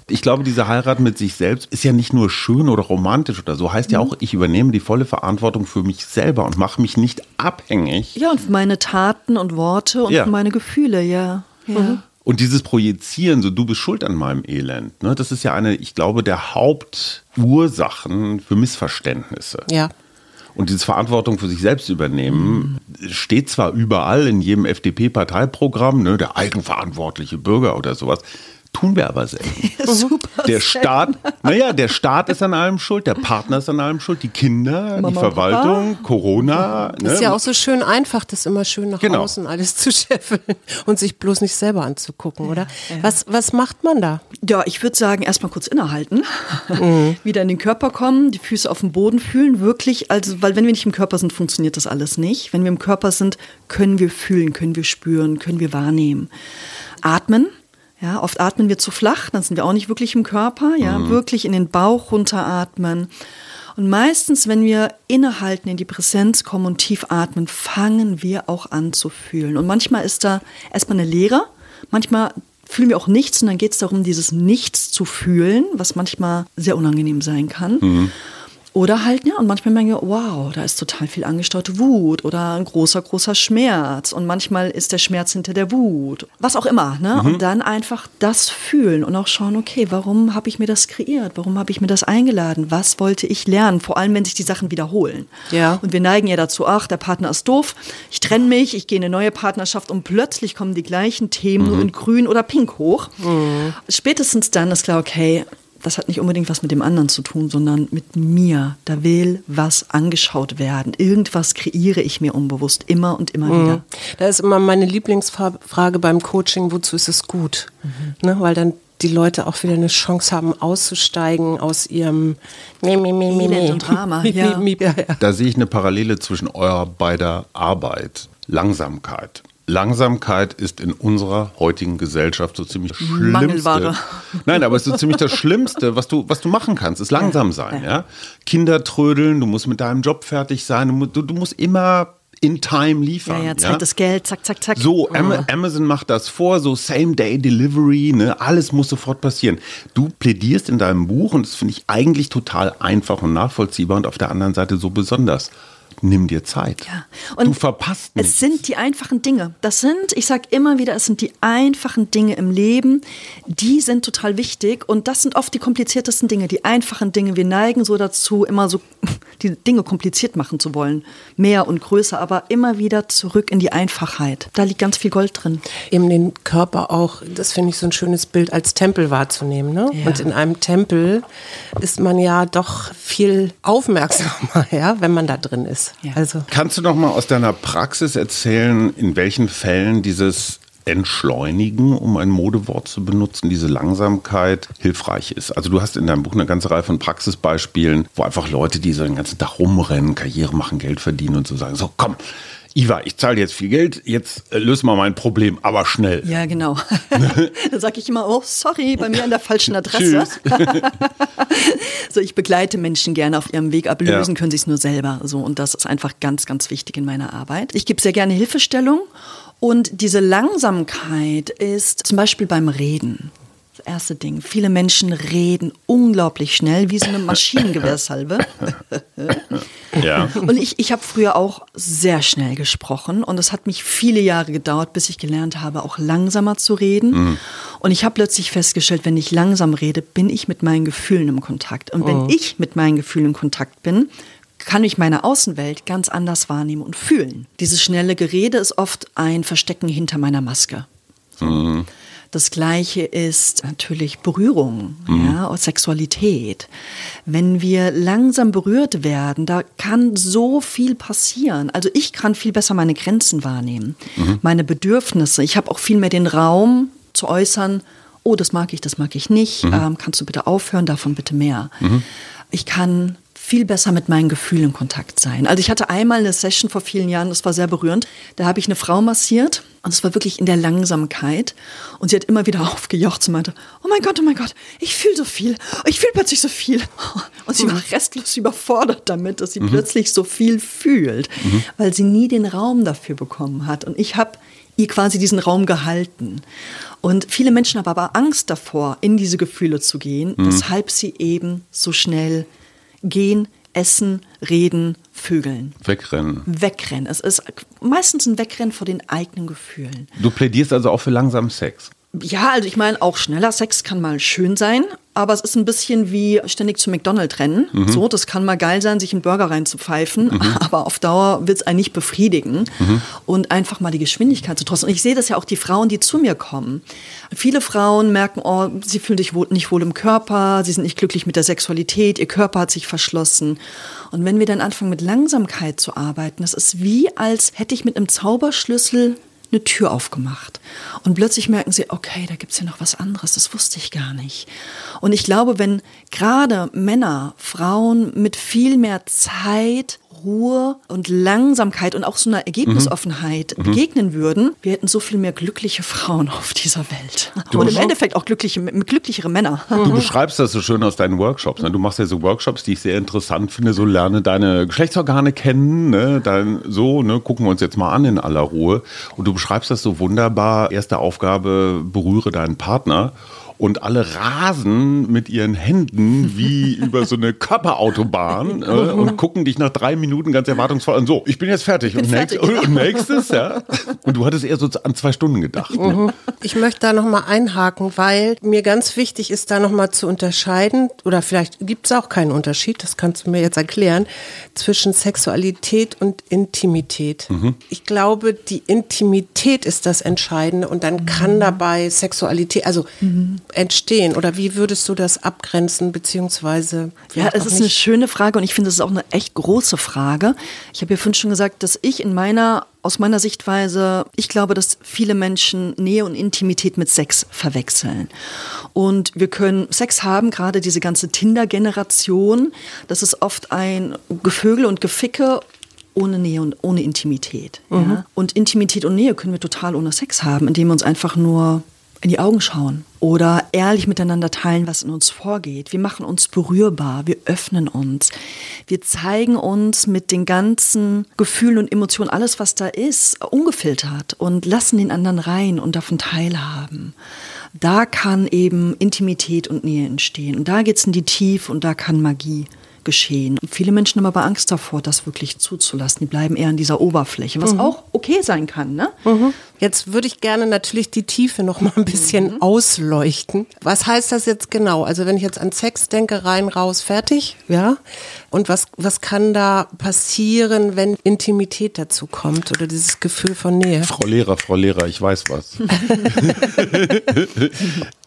[SPEAKER 1] Ich glaube, diese Heirat mit sich selbst ist ja nicht nur schön oder romantisch oder so, heißt ja mhm. auch, ich übernehme die volle Verantwortung für mich selber und mache mich nicht abhängig.
[SPEAKER 2] Ja, und für meine Taten und Worte und ja. meine Gefühle, ja. ja. Mhm.
[SPEAKER 1] Und dieses Projizieren, so du bist schuld an meinem Elend, ne, das ist ja eine, ich glaube, der Hauptursachen für Missverständnisse.
[SPEAKER 3] Ja.
[SPEAKER 1] Und diese Verantwortung für sich selbst übernehmen steht zwar überall in jedem FDP-Parteiprogramm, ne, der eigenverantwortliche Bürger oder sowas tun wir aber selten.
[SPEAKER 2] Super
[SPEAKER 1] der Staat, naja, der Staat ist an allem schuld, der Partner ist an allem schuld, die Kinder, Mama, die Verwaltung, Papa. Corona.
[SPEAKER 3] Ne? Ist ja auch so schön einfach, das immer schön nach genau. außen alles zu scheffeln und sich bloß nicht selber anzugucken, oder? Ja. Was, was macht man da?
[SPEAKER 2] Ja, ich würde sagen, erstmal kurz innehalten, mhm. wieder in den Körper kommen, die Füße auf dem Boden fühlen, wirklich, also, weil wenn wir nicht im Körper sind, funktioniert das alles nicht. Wenn wir im Körper sind, können wir fühlen, können wir spüren, können wir wahrnehmen. Atmen, ja, oft atmen wir zu flach, dann sind wir auch nicht wirklich im Körper, ja, mhm. wirklich in den Bauch runteratmen. Und meistens, wenn wir innehalten, in die Präsenz kommen und tief atmen, fangen wir auch an zu fühlen. Und manchmal ist da erstmal eine Leere, manchmal fühlen wir auch nichts und dann geht es darum, dieses Nichts zu fühlen, was manchmal sehr unangenehm sein kann. Mhm. Oder halt, ja, und manchmal merken wir, wow, da ist total viel angestaute Wut oder ein großer, großer Schmerz. Und manchmal ist der Schmerz hinter der Wut. Was auch immer, ne? Mhm. Und dann einfach das fühlen und auch schauen, okay, warum habe ich mir das kreiert? Warum habe ich mir das eingeladen? Was wollte ich lernen? Vor allem, wenn sich die Sachen wiederholen.
[SPEAKER 3] Ja.
[SPEAKER 2] Und wir neigen ja dazu, ach, der Partner ist doof, ich trenne mich, ich gehe in eine neue Partnerschaft und plötzlich kommen die gleichen Themen mhm. nur in grün oder pink hoch. Mhm. Spätestens dann ist klar, okay, das hat nicht unbedingt was mit dem anderen zu tun, sondern mit mir. Da will was angeschaut werden. Irgendwas kreiere ich mir unbewusst immer und immer mhm. wieder.
[SPEAKER 3] Da ist immer meine Lieblingsfrage beim Coaching, wozu ist es gut? Mhm. Ne, weil dann die Leute auch wieder eine Chance haben, auszusteigen aus ihrem
[SPEAKER 2] Mi, Mi. Drama. Ja.
[SPEAKER 1] Da sehe ich eine Parallele zwischen eurer beider Arbeit. Langsamkeit. Langsamkeit ist in unserer heutigen Gesellschaft so ziemlich das Schlimmste. Mangelware. Nein, aber es ist so ziemlich das Schlimmste, was du, was du machen kannst, ist langsam sein. Ja. ja? Kinder trödeln, du musst mit deinem Job fertig sein, du, du musst immer in Time liefern.
[SPEAKER 2] Ja, ja, Zeit ja? ist Geld, zack, zack, zack.
[SPEAKER 1] So, oh. Amazon macht das vor, so Same-Day-Delivery, ne? alles muss sofort passieren. Du plädierst in deinem Buch, und das finde ich eigentlich total einfach und nachvollziehbar und auf der anderen Seite so besonders nimm dir Zeit.
[SPEAKER 2] Ja.
[SPEAKER 1] Und du verpasst nichts.
[SPEAKER 2] Es sind die einfachen Dinge. Das sind, ich sage immer wieder, es sind die einfachen Dinge im Leben, die sind total wichtig. Und das sind oft die kompliziertesten Dinge, die einfachen Dinge. Wir neigen so dazu, immer so die Dinge kompliziert machen zu wollen. Mehr und größer, aber immer wieder zurück in die Einfachheit. Da liegt ganz viel Gold drin.
[SPEAKER 3] Eben den Körper auch, das finde ich so ein schönes Bild, als Tempel wahrzunehmen. Ne? Ja. Und in einem Tempel ist man ja doch viel aufmerksamer, ja, wenn man da drin ist.
[SPEAKER 1] Ja. Also. Kannst du noch mal aus deiner Praxis erzählen, in welchen Fällen dieses Entschleunigen, um ein Modewort zu benutzen, diese Langsamkeit hilfreich ist. Also du hast in deinem Buch eine ganze Reihe von Praxisbeispielen, wo einfach Leute, die so den ganzen Tag rumrennen, Karriere machen, Geld verdienen und so sagen, so komm, Iva, ich zahle jetzt viel Geld, jetzt äh, löse mal mein Problem, aber schnell.
[SPEAKER 2] Ja, genau. Dann sage ich immer, oh, sorry, bei mir an der falschen Adresse. so, ich begleite Menschen gerne auf ihrem Weg, aber lösen ja. können sie es nur selber. So, und das ist einfach ganz, ganz wichtig in meiner Arbeit. Ich gebe sehr gerne Hilfestellung und diese Langsamkeit ist zum Beispiel beim Reden. Das erste Ding. Viele Menschen reden unglaublich schnell, wie so eine Maschinengewehrsalve. ja. Und ich, ich habe früher auch sehr schnell gesprochen und es hat mich viele Jahre gedauert, bis ich gelernt habe, auch langsamer zu reden. Mhm. Und ich habe plötzlich festgestellt, wenn ich langsam rede, bin ich mit meinen Gefühlen im Kontakt. Und wenn oh. ich mit meinen Gefühlen in Kontakt bin, kann ich meine Außenwelt ganz anders wahrnehmen und fühlen. Dieses schnelle Gerede ist oft ein Verstecken hinter meiner Maske. So. Mhm. Das gleiche ist natürlich Berührung, mhm. ja, Sexualität. Wenn wir langsam berührt werden, da kann so viel passieren. Also ich kann viel besser meine Grenzen wahrnehmen, mhm. meine Bedürfnisse. Ich habe auch viel mehr den Raum zu äußern, oh, das mag ich, das mag ich nicht. Mhm. Ähm, kannst du bitte aufhören, davon bitte mehr. Mhm. Ich kann viel besser mit meinen Gefühlen in Kontakt sein. Also ich hatte einmal eine Session vor vielen Jahren, das war sehr berührend. Da habe ich eine Frau massiert und es war wirklich in der Langsamkeit. Und sie hat immer wieder aufgejocht und meinte, oh mein Gott, oh mein Gott, ich fühle so viel. Ich fühle plötzlich so viel. Und sie war restlos überfordert damit, dass sie mhm. plötzlich so viel fühlt, mhm. weil sie nie den Raum dafür bekommen hat. Und ich habe ihr quasi diesen Raum gehalten. Und viele Menschen haben aber Angst davor, in diese Gefühle zu gehen, mhm. weshalb sie eben so schnell gehen, essen, reden, vögeln.
[SPEAKER 1] Wegrennen.
[SPEAKER 2] Wegrennen. Es ist meistens ein Wegrennen vor den eigenen Gefühlen.
[SPEAKER 1] Du plädierst also auch für langsamen Sex.
[SPEAKER 2] Ja, also ich meine, auch schneller Sex kann mal schön sein, aber es ist ein bisschen wie ständig zu McDonald's rennen. Mhm. So, das kann mal geil sein, sich einen Burger reinzupfeifen, mhm. aber auf Dauer wird es einen nicht befriedigen mhm. und einfach mal die Geschwindigkeit zu trotzen. Und ich sehe das ja auch die Frauen, die zu mir kommen. Viele Frauen merken, oh, sie fühlen sich wohl, nicht wohl im Körper, sie sind nicht glücklich mit der Sexualität, ihr Körper hat sich verschlossen. Und wenn wir dann anfangen mit Langsamkeit zu arbeiten, das ist wie als hätte ich mit einem Zauberschlüssel eine Tür aufgemacht. Und plötzlich merken sie, okay, da gibt es ja noch was anderes, das wusste ich gar nicht. Und ich glaube, wenn gerade Männer, Frauen mit viel mehr Zeit Ruhe und Langsamkeit und auch so einer Ergebnisoffenheit mhm. begegnen würden, wir hätten so viel mehr glückliche Frauen auf dieser Welt. Du und im Endeffekt auch glückliche, glücklichere Männer.
[SPEAKER 1] Du beschreibst das so schön aus deinen Workshops. Ne? Du machst ja so Workshops, die ich sehr interessant finde. So lerne deine Geschlechtsorgane kennen. Ne? Dein, so, ne? gucken wir uns jetzt mal an in aller Ruhe. Und du beschreibst das so wunderbar. Erste Aufgabe, berühre deinen Partner und alle rasen mit ihren Händen wie über so eine Körperautobahn äh, und gucken dich nach drei Minuten ganz erwartungsvoll an. So, ich bin jetzt fertig. Bin und, fertig. Nächst, und, nächstes, ja. Und du hattest eher so an zwei Stunden gedacht. Ne?
[SPEAKER 3] Ich möchte da nochmal einhaken, weil mir ganz wichtig ist, da nochmal zu unterscheiden, oder vielleicht gibt es auch keinen Unterschied, das kannst du mir jetzt erklären, zwischen Sexualität und Intimität. Mhm. Ich glaube, die Intimität ist das Entscheidende und dann kann dabei Sexualität, also mhm entstehen? Oder wie würdest du das abgrenzen, beziehungsweise?
[SPEAKER 2] Ja, es ist nicht? eine schöne Frage und ich finde, es ist auch eine echt große Frage. Ich habe ja vorhin schon gesagt, dass ich in meiner aus meiner Sichtweise, ich glaube, dass viele Menschen Nähe und Intimität mit Sex verwechseln. Und wir können Sex haben, gerade diese ganze Tinder-Generation, das ist oft ein Gevögel und Geficke ohne Nähe und ohne Intimität. Mhm. Ja? Und Intimität und Nähe können wir total ohne Sex haben, indem wir uns einfach nur in die Augen schauen oder ehrlich miteinander teilen, was in uns vorgeht. Wir machen uns berührbar, wir öffnen uns, wir zeigen uns mit den ganzen Gefühlen und Emotionen, alles was da ist, ungefiltert und lassen den anderen rein und davon teilhaben. Da kann eben Intimität und Nähe entstehen und da geht es in die Tiefe und da kann Magie geschehen. Viele Menschen haben aber Angst davor, das wirklich zuzulassen. Die bleiben eher an dieser Oberfläche, was mhm. auch okay sein kann. Ne?
[SPEAKER 3] Mhm. Jetzt würde ich gerne natürlich die Tiefe noch mal ein bisschen mhm. ausleuchten. Was heißt das jetzt genau? Also wenn ich jetzt an Sex denke, rein, raus, fertig, ja? Und was, was kann da passieren, wenn Intimität dazu kommt oder dieses Gefühl von Nähe?
[SPEAKER 1] Frau Lehrer, Frau Lehrer, ich weiß was.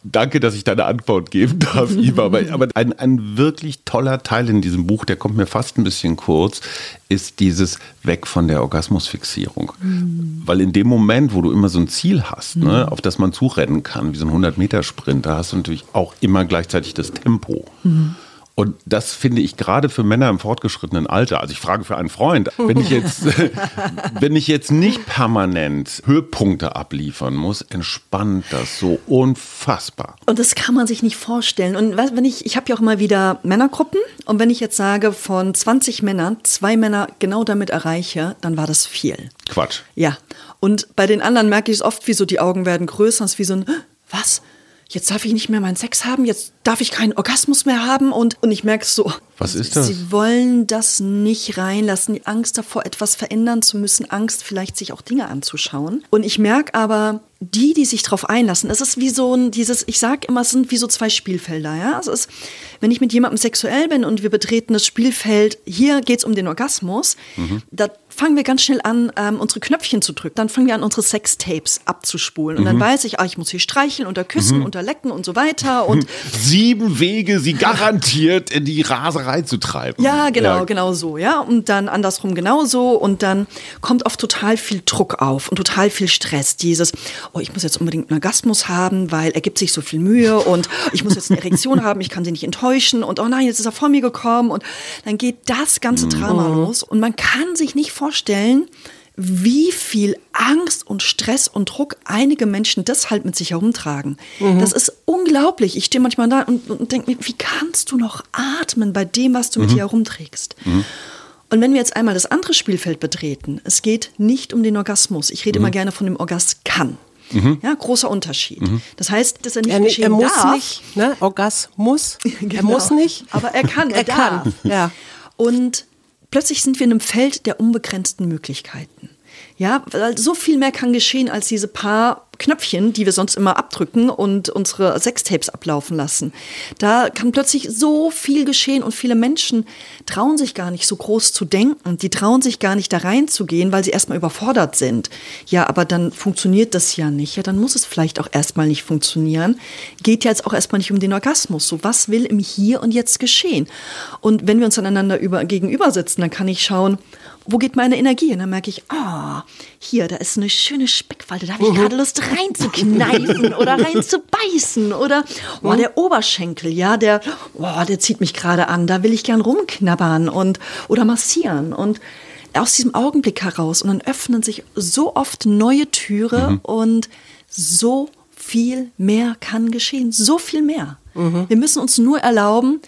[SPEAKER 1] Danke, dass ich deine Antwort geben darf, Iva. Aber, aber ein, ein wirklich toller Teil in diesem Buch, der kommt mir fast ein bisschen kurz, ist dieses Weg von der Orgasmusfixierung. Mhm. Weil in dem Moment, wo du immer so ein Ziel hast, mhm. ne, auf das man zurennen kann, wie so ein 100-Meter-Sprint, da hast du natürlich auch immer gleichzeitig das Tempo. Mhm. Und das finde ich gerade für Männer im fortgeschrittenen Alter. Also ich frage für einen Freund, wenn ich jetzt, wenn ich jetzt nicht permanent Höhepunkte abliefern muss, entspannt das so unfassbar.
[SPEAKER 2] Und das kann man sich nicht vorstellen. Und wenn ich, ich habe ja auch immer wieder Männergruppen. Und wenn ich jetzt sage, von 20 Männern zwei Männer genau damit erreiche, dann war das viel.
[SPEAKER 1] Quatsch.
[SPEAKER 2] Ja. Und bei den anderen merke ich es oft, wie so die Augen werden größer. Es ist wie so ein, was? Jetzt darf ich nicht mehr meinen Sex haben, jetzt darf ich keinen Orgasmus mehr haben und, und ich merke so.
[SPEAKER 1] Was ist das?
[SPEAKER 2] Sie wollen das nicht reinlassen, die Angst davor, etwas verändern zu müssen, Angst vielleicht sich auch Dinge anzuschauen. Und ich merke aber, die, die sich darauf einlassen, es ist wie so ein, dieses, ich sage immer, es sind wie so zwei Spielfelder, ja. Also es ist, wenn ich mit jemandem sexuell bin und wir betreten das Spielfeld, hier geht es um den Orgasmus, mhm. da fangen wir ganz schnell an, ähm, unsere Knöpfchen zu drücken. Dann fangen wir an, unsere Sextapes abzuspulen. Und mhm. dann weiß ich, ah, ich muss hier streicheln oder küssen mhm. oder lecken und so weiter. Und
[SPEAKER 1] Sieben Wege, sie garantiert in die Raserei zu treiben.
[SPEAKER 2] Ja, genau, ja. genau so, ja. Und dann andersrum genauso. Und dann kommt oft total viel Druck auf und total viel Stress. Dieses, oh, ich muss jetzt unbedingt einen Orgasmus haben, weil er gibt sich so viel Mühe und ich muss jetzt eine Erektion haben, ich kann sie nicht enttäuschen und oh nein, jetzt ist er vor mir gekommen und dann geht das ganze Drama mhm. los und man kann sich nicht vorstellen, vorstellen, wie viel Angst und Stress und Druck einige Menschen deshalb mit sich herumtragen. Mhm. Das ist unglaublich. Ich stehe manchmal da und, und denke mir, wie kannst du noch atmen bei dem, was du mhm. mit dir herumträgst? Mhm. Und wenn wir jetzt einmal das andere Spielfeld betreten, es geht nicht um den Orgasmus. Ich rede mhm. immer gerne von dem Orgaskan. Mhm. Ja, großer Unterschied. Mhm. Das heißt, dass er nicht er, geschehen
[SPEAKER 3] er muss
[SPEAKER 2] darf.
[SPEAKER 3] nicht, ne? Orgasmus. genau. Er muss nicht.
[SPEAKER 2] Aber er kann, er, er kann. Ja. Und plötzlich sind wir in einem Feld der unbegrenzten Möglichkeiten. Ja, weil so viel mehr kann geschehen als diese paar Knöpfchen, die wir sonst immer abdrücken und unsere Sextapes ablaufen lassen. Da kann plötzlich so viel geschehen und viele Menschen trauen sich gar nicht so groß zu denken. Die trauen sich gar nicht da reinzugehen, weil sie erstmal überfordert sind. Ja, aber dann funktioniert das ja nicht. Ja, dann muss es vielleicht auch erstmal nicht funktionieren. Geht ja jetzt auch erstmal nicht um den Orgasmus. So, was will im Hier und Jetzt geschehen? Und wenn wir uns aneinander über, gegenüber sitzen, dann kann ich schauen, wo geht meine Energie? Und dann merke ich, ah, oh, hier, da ist eine schöne Speckfalte, da habe ich mhm. gerade Lust reinzukneifen oder reinzubeißen oder oh, der Oberschenkel, ja, der, oh, der zieht mich gerade an, da will ich gern rumknabbern und oder massieren und aus diesem Augenblick heraus und dann öffnen sich so oft neue Türe mhm. und so viel mehr kann geschehen, so viel mehr. Mhm. Wir müssen uns nur erlauben,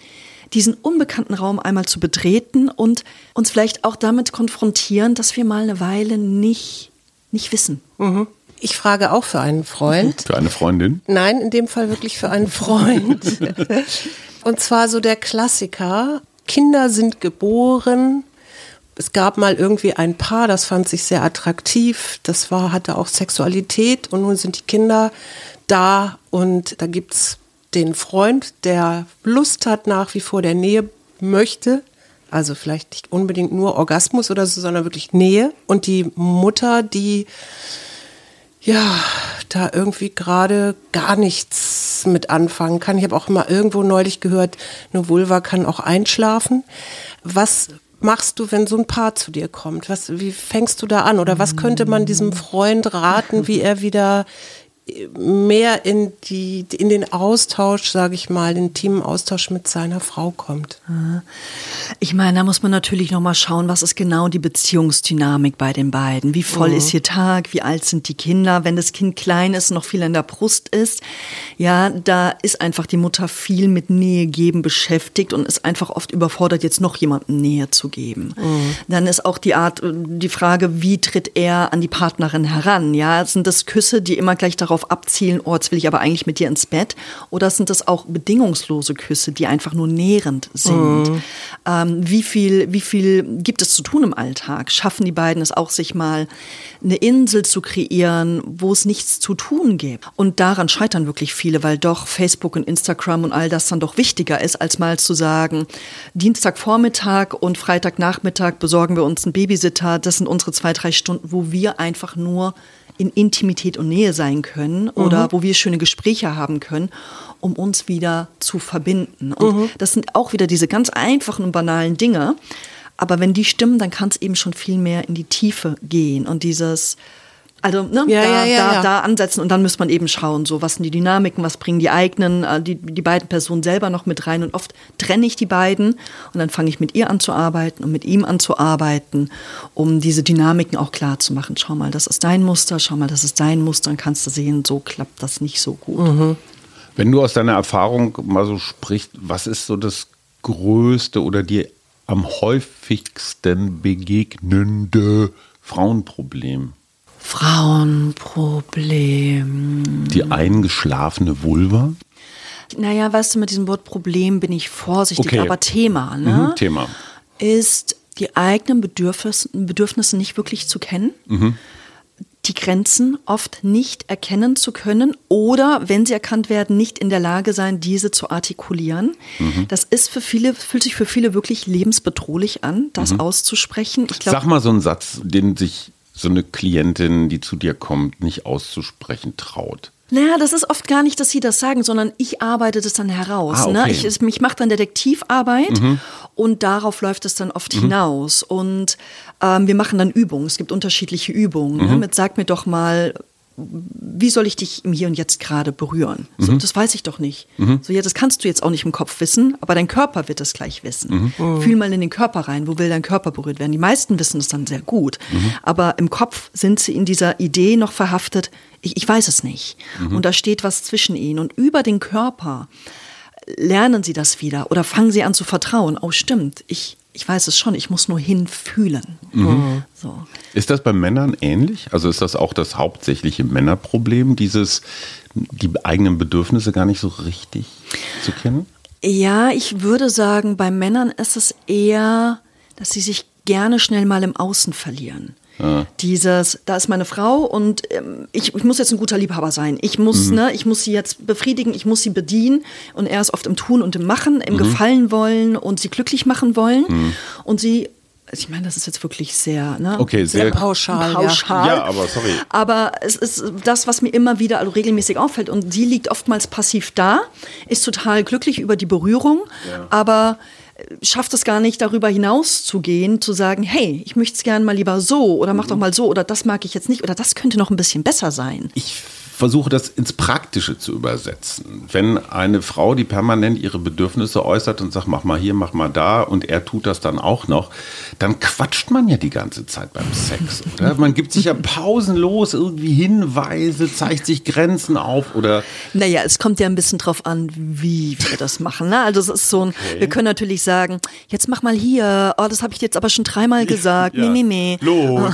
[SPEAKER 2] diesen unbekannten Raum einmal zu betreten und uns vielleicht auch damit konfrontieren, dass wir mal eine Weile nicht, nicht wissen.
[SPEAKER 3] Mhm. Ich frage auch für einen Freund.
[SPEAKER 1] Für eine Freundin?
[SPEAKER 3] Nein, in dem Fall wirklich für einen Freund. und zwar so der Klassiker. Kinder sind geboren. Es gab mal irgendwie ein Paar, das fand sich sehr attraktiv. Das war, hatte auch Sexualität und nun sind die Kinder da und da gibt es den Freund, der Lust hat nach wie vor der Nähe möchte, also vielleicht nicht unbedingt nur Orgasmus oder so, sondern wirklich Nähe und die Mutter, die ja, da irgendwie gerade gar nichts mit anfangen kann. Ich habe auch mal irgendwo neulich gehört, eine Vulva kann auch einschlafen. Was machst du, wenn so ein Paar zu dir kommt? Was, wie fängst du da an? Oder was könnte man diesem Freund raten, wie er wieder mehr in, die, in den Austausch, sage ich mal, den intimen Austausch mit seiner Frau kommt.
[SPEAKER 2] Ich meine, da muss man natürlich noch mal schauen, was ist genau die Beziehungsdynamik bei den beiden. Wie voll mhm. ist ihr Tag? Wie alt sind die Kinder? Wenn das Kind klein ist, noch viel in der Brust ist, ja, da ist einfach die Mutter viel mit Nähe geben beschäftigt und ist einfach oft überfordert, jetzt noch jemandem Nähe zu geben. Mhm. Dann ist auch die Art, die Frage, wie tritt er an die Partnerin heran? Ja, sind das Küsse, die immer gleich darauf darauf abzielen, oh, jetzt will ich aber eigentlich mit dir ins Bett? Oder sind das auch bedingungslose Küsse, die einfach nur nährend sind? Mhm. Ähm, wie, viel, wie viel gibt es zu tun im Alltag? Schaffen die beiden es auch, sich mal eine Insel zu kreieren, wo es nichts zu tun gibt? Und daran scheitern wirklich viele, weil doch Facebook und Instagram und all das dann doch wichtiger ist, als mal zu sagen, Dienstagvormittag und Freitagnachmittag besorgen wir uns einen Babysitter. Das sind unsere zwei, drei Stunden, wo wir einfach nur in Intimität und Nähe sein können oder mhm. wo wir schöne Gespräche haben können, um uns wieder zu verbinden. Und mhm. das sind auch wieder diese ganz einfachen und banalen Dinge. Aber wenn die stimmen, dann kann es eben schon viel mehr in die Tiefe gehen. Und dieses, also ne, ja, da, ja, ja, da, da, ansetzen und dann muss man eben schauen, so was sind die Dynamiken, was bringen die eigenen, äh, die, die beiden Personen selber noch mit rein. Und oft trenne ich die beiden und dann fange ich mit ihr an zu arbeiten und mit ihm an zu arbeiten, um diese Dynamiken auch klar zu machen. Schau mal, das ist dein Muster, schau mal, das ist dein Muster, dann kannst du sehen, so klappt das nicht so gut. Mhm.
[SPEAKER 1] Wenn du aus deiner Erfahrung mal so sprichst, was ist so das größte oder dir am häufigsten begegnende Frauenproblem?
[SPEAKER 2] Frauenproblem.
[SPEAKER 1] Die eingeschlafene Vulva?
[SPEAKER 2] Naja, weißt du, mit diesem Wort Problem bin ich vorsichtig, okay. aber Thema, ne?
[SPEAKER 1] Mhm, Thema.
[SPEAKER 2] Ist die eigenen Bedürfnisse, Bedürfnisse nicht wirklich zu kennen. Mhm. Die Grenzen oft nicht erkennen zu können oder, wenn sie erkannt werden, nicht in der Lage sein, diese zu artikulieren. Mhm. Das ist für viele, fühlt sich für viele wirklich lebensbedrohlich an, das mhm. auszusprechen.
[SPEAKER 1] Glaub, Sag mal so einen Satz, den sich so eine Klientin, die zu dir kommt, nicht auszusprechen traut?
[SPEAKER 2] Naja, das ist oft gar nicht, dass sie das sagen, sondern ich arbeite das dann heraus. Ah, ne? okay. ne? Ich, ich mache dann Detektivarbeit mhm. und darauf läuft es dann oft mhm. hinaus. Und ähm, wir machen dann Übungen. Es gibt unterschiedliche Übungen. Ne? Mhm. Ne? Mit sag mir doch mal, wie soll ich dich im Hier und Jetzt gerade berühren? So, mhm. Das weiß ich doch nicht. Mhm. So, ja, das kannst du jetzt auch nicht im Kopf wissen, aber dein Körper wird das gleich wissen. Mhm. Fühl mal in den Körper rein, wo will dein Körper berührt werden? Die meisten wissen es dann sehr gut, mhm. aber im Kopf sind sie in dieser Idee noch verhaftet, ich, ich weiß es nicht. Mhm. Und da steht was zwischen ihnen. Und über den Körper lernen sie das wieder oder fangen sie an zu vertrauen. Oh, stimmt, ich, ich weiß es schon, ich muss nur hinfühlen. Mhm.
[SPEAKER 1] So. Ist das bei Männern ähnlich? Also ist das auch das hauptsächliche Männerproblem, dieses die eigenen Bedürfnisse gar nicht so richtig zu kennen?
[SPEAKER 2] Ja, ich würde sagen, bei Männern ist es eher, dass sie sich gerne schnell mal im Außen verlieren. Ja. Dieses, da ist meine Frau und ähm, ich, ich, muss jetzt ein guter Liebhaber sein. Ich muss, mhm. ne, ich muss sie jetzt befriedigen, ich muss sie bedienen. Und er ist oft im Tun und im Machen, im mhm. Gefallen wollen und sie glücklich machen wollen. Mhm. Und sie ich meine, das ist jetzt wirklich sehr, ne?
[SPEAKER 1] okay, sehr, sehr
[SPEAKER 2] pauschal. pauschal.
[SPEAKER 1] Ja. ja. aber sorry.
[SPEAKER 2] Aber es ist das, was mir immer wieder also regelmäßig auffällt. Und sie liegt oftmals passiv da, ist total glücklich über die Berührung, ja. aber schafft es gar nicht, darüber hinaus zu gehen, zu sagen, hey, ich möchte es gerne mal lieber so oder mach doch mal so oder das mag ich jetzt nicht oder das könnte noch ein bisschen besser sein.
[SPEAKER 1] Ich versuche das ins Praktische zu übersetzen. Wenn eine Frau, die permanent ihre Bedürfnisse äußert und sagt, mach mal hier, mach mal da und er tut das dann auch noch, dann quatscht man ja die ganze Zeit beim Sex, oder? Man gibt sich ja pausenlos irgendwie Hinweise, zeigt sich Grenzen auf oder.
[SPEAKER 2] Naja, es kommt ja ein bisschen drauf an, wie wir das machen. Ne? Also es ist so ein, okay. wir können natürlich sagen, jetzt mach mal hier, oh, das habe ich jetzt aber schon dreimal gesagt, ja. nee, nee, nee.
[SPEAKER 1] Los.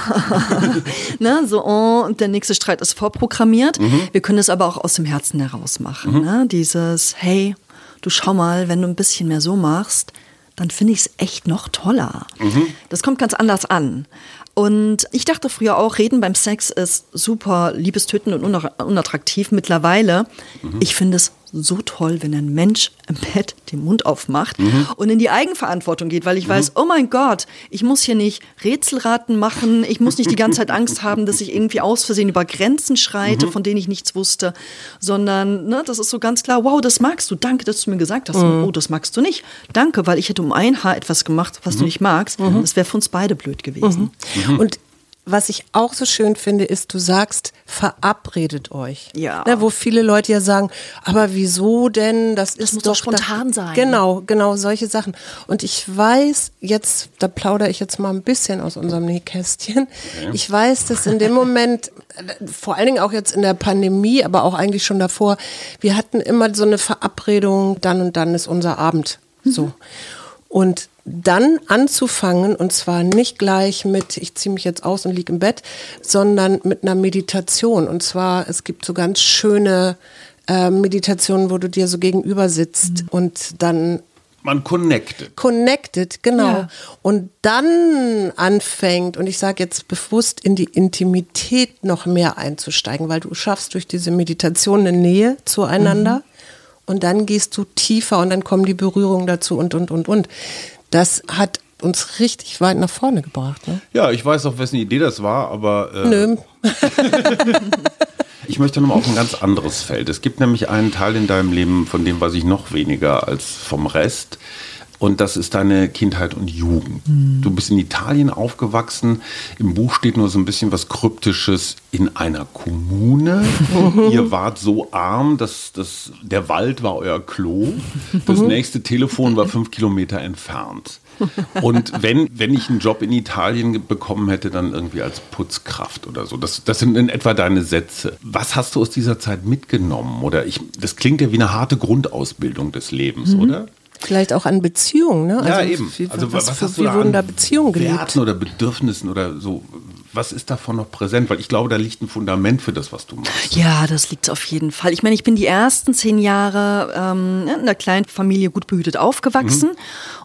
[SPEAKER 2] ne? So, oh, und der nächste Streit ist vorprogrammiert. Mhm. Wir können es aber auch aus dem Herzen heraus machen. Mhm. Ne? Dieses, hey, du schau mal, wenn du ein bisschen mehr so machst, dann finde ich es echt noch toller. Mhm. Das kommt ganz anders an. Und ich dachte früher auch, Reden beim Sex ist super liebestötend und unattraktiv. Mittlerweile, mhm. ich finde es so toll, wenn ein Mensch im Bett den Mund aufmacht mhm. und in die Eigenverantwortung geht, weil ich mhm. weiß, oh mein Gott, ich muss hier nicht Rätselraten machen, ich muss nicht die ganze Zeit Angst haben, dass ich irgendwie aus Versehen über Grenzen schreite, mhm. von denen ich nichts wusste, sondern ne, das ist so ganz klar, wow, das magst du, danke, dass du mir gesagt hast, mhm. oh, das magst du nicht, danke, weil ich hätte um ein Haar etwas gemacht, was du mhm. nicht magst, mhm. das wäre für uns beide blöd gewesen.
[SPEAKER 3] Und was ich auch so schön finde, ist, du sagst, verabredet euch.
[SPEAKER 2] Ja.
[SPEAKER 3] Ne, wo viele Leute ja sagen, aber wieso denn? Das, das ist
[SPEAKER 2] muss
[SPEAKER 3] doch
[SPEAKER 2] spontan da, sein.
[SPEAKER 3] Genau, genau, solche Sachen. Und ich weiß, jetzt, da plaudere ich jetzt mal ein bisschen aus unserem Nähkästchen. Okay. Ich weiß, dass in dem Moment, vor allen Dingen auch jetzt in der Pandemie, aber auch eigentlich schon davor, wir hatten immer so eine Verabredung, dann und dann ist unser Abend. Mhm. So. Und dann anzufangen und zwar nicht gleich mit, ich ziehe mich jetzt aus und liege im Bett, sondern mit einer Meditation. Und zwar, es gibt so ganz schöne äh, Meditationen, wo du dir so gegenüber sitzt mhm. und dann
[SPEAKER 1] man connected.
[SPEAKER 3] Connected, genau. Ja. Und dann anfängt, und ich sage jetzt bewusst, in die Intimität noch mehr einzusteigen, weil du schaffst durch diese Meditation eine Nähe zueinander. Mhm. Und dann gehst du tiefer und dann kommen die Berührungen dazu und, und, und, und. Das hat uns richtig weit nach vorne gebracht. Ne?
[SPEAKER 1] Ja, ich weiß auch, wessen Idee das war, aber.
[SPEAKER 3] Äh Nö.
[SPEAKER 1] ich möchte nochmal auf ein ganz anderes Feld. Es gibt nämlich einen Teil in deinem Leben, von dem weiß ich noch weniger als vom Rest. Und das ist deine Kindheit und Jugend. Mhm. Du bist in Italien aufgewachsen. Im Buch steht nur so ein bisschen was Kryptisches in einer Kommune. Ihr wart so arm, dass, dass der Wald war euer Klo. Das mhm. nächste Telefon war fünf Kilometer entfernt. Und wenn, wenn ich einen Job in Italien bekommen hätte, dann irgendwie als Putzkraft oder so. Das, das sind in etwa deine Sätze. Was hast du aus dieser Zeit mitgenommen? Oder ich, das klingt ja wie eine harte Grundausbildung des Lebens, mhm. oder?
[SPEAKER 3] Vielleicht auch an Beziehungen, ne?
[SPEAKER 1] Also ja, eben.
[SPEAKER 3] Wie, also was, was hast wie du wurden da Beziehungen gelebt?
[SPEAKER 1] Werten oder Bedürfnissen oder so was ist davon noch präsent? Weil ich glaube, da liegt ein Fundament für das, was du machst.
[SPEAKER 2] Ja, das liegt auf jeden Fall. Ich meine, ich bin die ersten zehn Jahre ähm, in einer kleinen Familie gut behütet aufgewachsen. Mhm.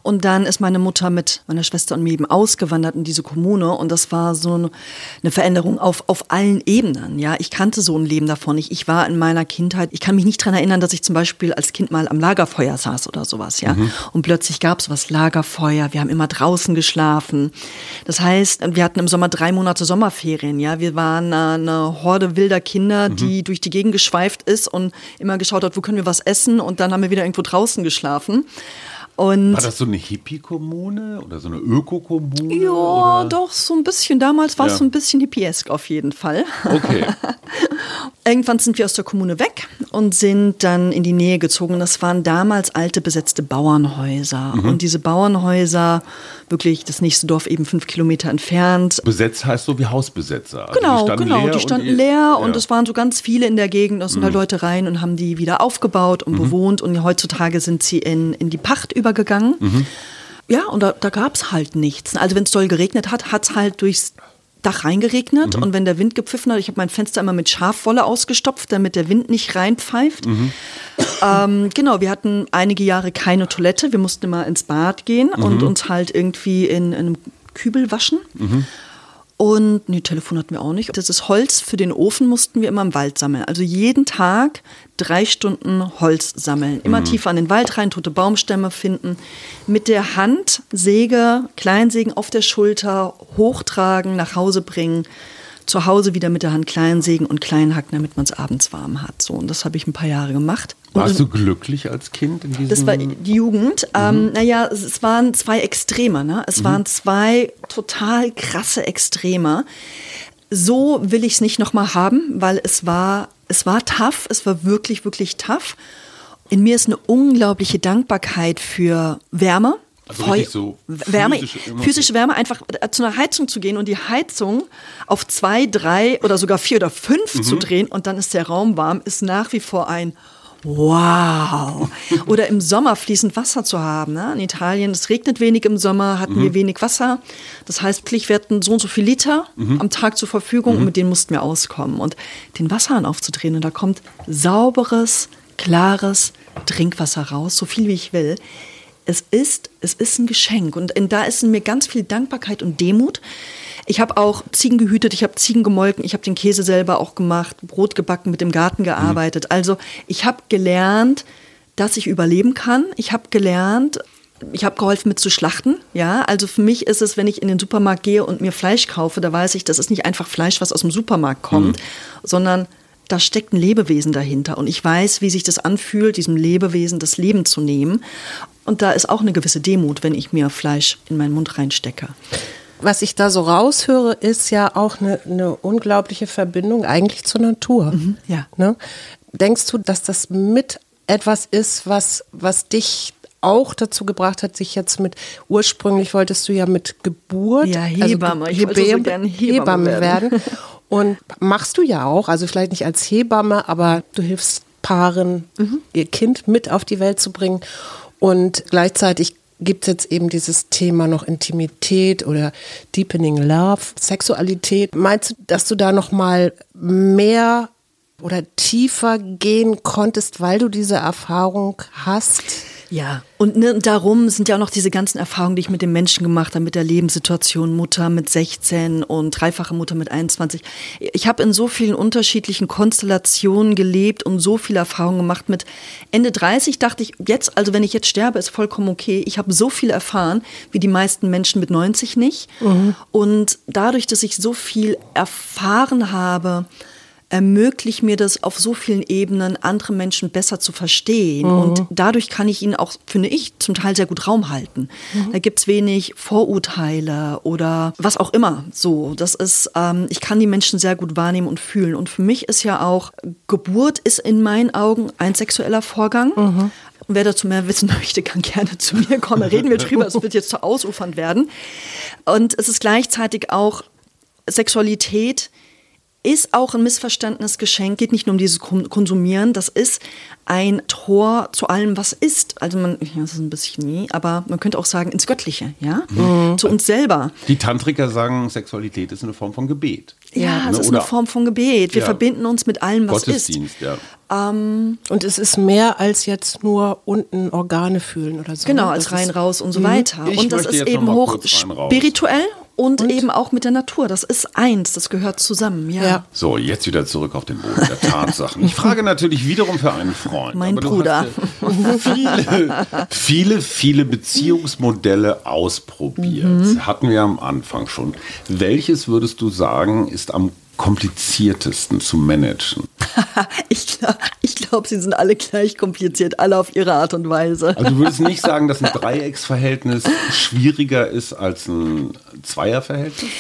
[SPEAKER 2] Und dann ist meine Mutter mit meiner Schwester und mir eben ausgewandert in diese Kommune. Und das war so eine Veränderung auf, auf allen Ebenen. Ja, ich kannte so ein Leben davon nicht. Ich war in meiner Kindheit, ich kann mich nicht daran erinnern, dass ich zum Beispiel als Kind mal am Lagerfeuer saß oder sowas. Ja, mhm. und plötzlich gab es was Lagerfeuer. Wir haben immer draußen geschlafen. Das heißt, wir hatten im Sommer drei Monate Monate Sommerferien, ja. Wir waren eine Horde wilder Kinder, mhm. die durch die Gegend geschweift ist und immer geschaut hat, wo können wir was essen und dann haben wir wieder irgendwo draußen geschlafen. Und
[SPEAKER 1] War das so eine Hippie-Kommune oder so eine Öko-Kommune?
[SPEAKER 2] Ja, oder? doch, so ein bisschen. Damals war es so ein bisschen hippiesk auf jeden Fall.
[SPEAKER 1] Okay.
[SPEAKER 2] Irgendwann sind wir aus der Kommune weg und sind dann in die Nähe gezogen. Das waren damals alte besetzte Bauernhäuser. Mhm. Und diese Bauernhäuser, wirklich das nächste Dorf eben fünf Kilometer entfernt.
[SPEAKER 1] Besetzt heißt so wie Hausbesetzer.
[SPEAKER 2] Also genau, die genau. Die standen und leer und es waren so ganz viele in der Gegend. Da sind mhm. da Leute rein und haben die wieder aufgebaut und mhm. bewohnt. Und heutzutage sind sie in, in die Pacht übergegangen. Mhm. Ja, und da, da gab es halt nichts. Also wenn es doll geregnet hat, hat es halt durchs Dach reingeregnet mhm. und wenn der Wind gepfiffen hat, ich habe mein Fenster immer mit Schafwolle ausgestopft, damit der Wind nicht reinpfeift. Mhm. Ähm, genau, wir hatten einige Jahre keine Toilette, wir mussten immer ins Bad gehen mhm. und uns halt irgendwie in, in einem Kübel waschen. Und nee, Telefon hatten wir auch nicht. Das ist Holz für den Ofen mussten wir immer im Wald sammeln. Also jeden Tag drei Stunden Holz sammeln. Immer mhm. tiefer an den Wald rein, tote Baumstämme finden. Mit der Hand Säge, Kleinsägen auf der Schulter hochtragen, nach Hause bringen zu Hause wieder mit der Hand klein sägen und klein hacken, damit man es abends warm hat. So, und das habe ich ein paar Jahre gemacht.
[SPEAKER 1] Warst du glücklich als Kind in diesem?
[SPEAKER 2] Das war die Jugend. Mhm. Ähm, naja, es waren zwei Extreme. Ne? Es mhm. waren zwei total krasse Extreme. So will ich es nicht nochmal haben, weil es war, es war tough. Es war wirklich, wirklich tough. In mir ist eine unglaubliche Dankbarkeit für Wärme
[SPEAKER 1] also Feu so
[SPEAKER 2] Wärme, physische, physische Wärme, einfach äh, zu einer Heizung zu gehen und die Heizung auf zwei, drei oder sogar vier oder fünf mhm. zu drehen und dann ist der Raum warm, ist nach wie vor ein Wow. Oder im Sommer fließend Wasser zu haben. Ne? In Italien, es regnet wenig im Sommer, hatten mhm. wir wenig Wasser. Das heißt, wir hatten so und so viel Liter mhm. am Tag zur Verfügung mhm. und mit denen mussten wir auskommen. Und den Wasserhahn aufzudrehen und da kommt sauberes, klares Trinkwasser raus, so viel wie ich will es ist, es ist ein Geschenk. Und da ist in mir ganz viel Dankbarkeit und Demut. Ich habe auch Ziegen gehütet, ich habe Ziegen gemolken, ich habe den Käse selber auch gemacht, Brot gebacken, mit dem Garten gearbeitet. Mhm. Also ich habe gelernt, dass ich überleben kann. Ich habe gelernt, ich habe geholfen mit zu schlachten. Ja, also für mich ist es, wenn ich in den Supermarkt gehe und mir Fleisch kaufe, da weiß ich, das ist nicht einfach Fleisch, was aus dem Supermarkt kommt, mhm. sondern da steckt ein Lebewesen dahinter. Und ich weiß, wie sich das anfühlt, diesem Lebewesen das Leben zu nehmen. Und da ist auch eine gewisse Demut, wenn ich mir Fleisch in meinen Mund reinstecke.
[SPEAKER 3] Was ich da so raushöre, ist ja auch eine, eine unglaubliche Verbindung eigentlich zur Natur. Mhm,
[SPEAKER 2] ja.
[SPEAKER 3] Ne? Denkst du, dass das mit etwas ist, was, was dich auch dazu gebracht hat, sich jetzt mit, ursprünglich wolltest du ja mit Geburt,
[SPEAKER 2] ja, also Hebamme,
[SPEAKER 3] also, ich wollte so Hebamme, Hebamme werden. werden. Und machst du ja auch, also vielleicht nicht als Hebamme, aber du hilfst Paaren, mhm. ihr Kind mit auf die Welt zu bringen. Und gleichzeitig gibt es jetzt eben dieses Thema noch Intimität oder Deepening Love, Sexualität. Meinst du, dass du da noch mal mehr oder tiefer gehen konntest, weil du diese Erfahrung hast?
[SPEAKER 2] Ja, und ne, darum sind ja auch noch diese ganzen Erfahrungen, die ich mit den Menschen gemacht habe, mit der Lebenssituation, Mutter mit 16 und dreifache Mutter mit 21. Ich habe in so vielen unterschiedlichen Konstellationen gelebt und so viele Erfahrungen gemacht. Mit Ende 30 dachte ich, jetzt, also wenn ich jetzt sterbe, ist vollkommen okay. Ich habe so viel erfahren, wie die meisten Menschen mit 90 nicht. Mhm. Und dadurch, dass ich so viel erfahren habe, ermöglicht mir das auf so vielen Ebenen, andere Menschen besser zu verstehen. Mhm. Und dadurch kann ich ihnen auch, finde ich, zum Teil sehr gut Raum halten. Mhm. Da es wenig Vorurteile oder was auch immer. So, das ist, ähm, ich kann die Menschen sehr gut wahrnehmen und fühlen. Und für mich ist ja auch, Geburt ist in meinen Augen ein sexueller Vorgang. Mhm. Und wer dazu mehr wissen möchte, kann gerne zu mir kommen. Reden wir drüber, es wird jetzt zu ausufernd werden. Und es ist gleichzeitig auch Sexualität, ist auch ein missverstandenes Geschenk, geht nicht nur um dieses Konsumieren, das ist ein Tor zu allem, was ist. Also man, ja, das ist ein bisschen nie, aber man könnte auch sagen ins Göttliche, ja, mhm. zu uns selber.
[SPEAKER 1] Die Tantriker sagen, Sexualität ist eine Form von Gebet.
[SPEAKER 2] Ja, es ne? ist Oder eine Form von Gebet. Wir ja. verbinden uns mit allem, was
[SPEAKER 1] Gottesdienst,
[SPEAKER 2] ist.
[SPEAKER 1] Ja.
[SPEAKER 3] Ähm, und es ist mehr als jetzt nur unten Organe fühlen oder so.
[SPEAKER 2] Genau, als rein raus und so mhm. weiter. Ich und das ist eben hoch spirituell und, und, eben auch mit der Natur. Das ist eins, das gehört zusammen. Ja. ja.
[SPEAKER 1] So, jetzt wieder zurück auf den Boden der Tatsachen. Ich frage natürlich wiederum für einen Freund.
[SPEAKER 2] Mein Bruder.
[SPEAKER 1] viele, viele, viele Beziehungsmodelle ausprobiert. Mhm. Hatten wir am Anfang schon. Welches würdest du sagen, ist am kompliziertesten zu managen?
[SPEAKER 2] ich glaube, glaub, sie sind alle gleich kompliziert, alle auf ihre Art und Weise.
[SPEAKER 1] Also du würdest nicht sagen, dass ein Dreiecksverhältnis schwieriger ist als ein Zweierverhältnis?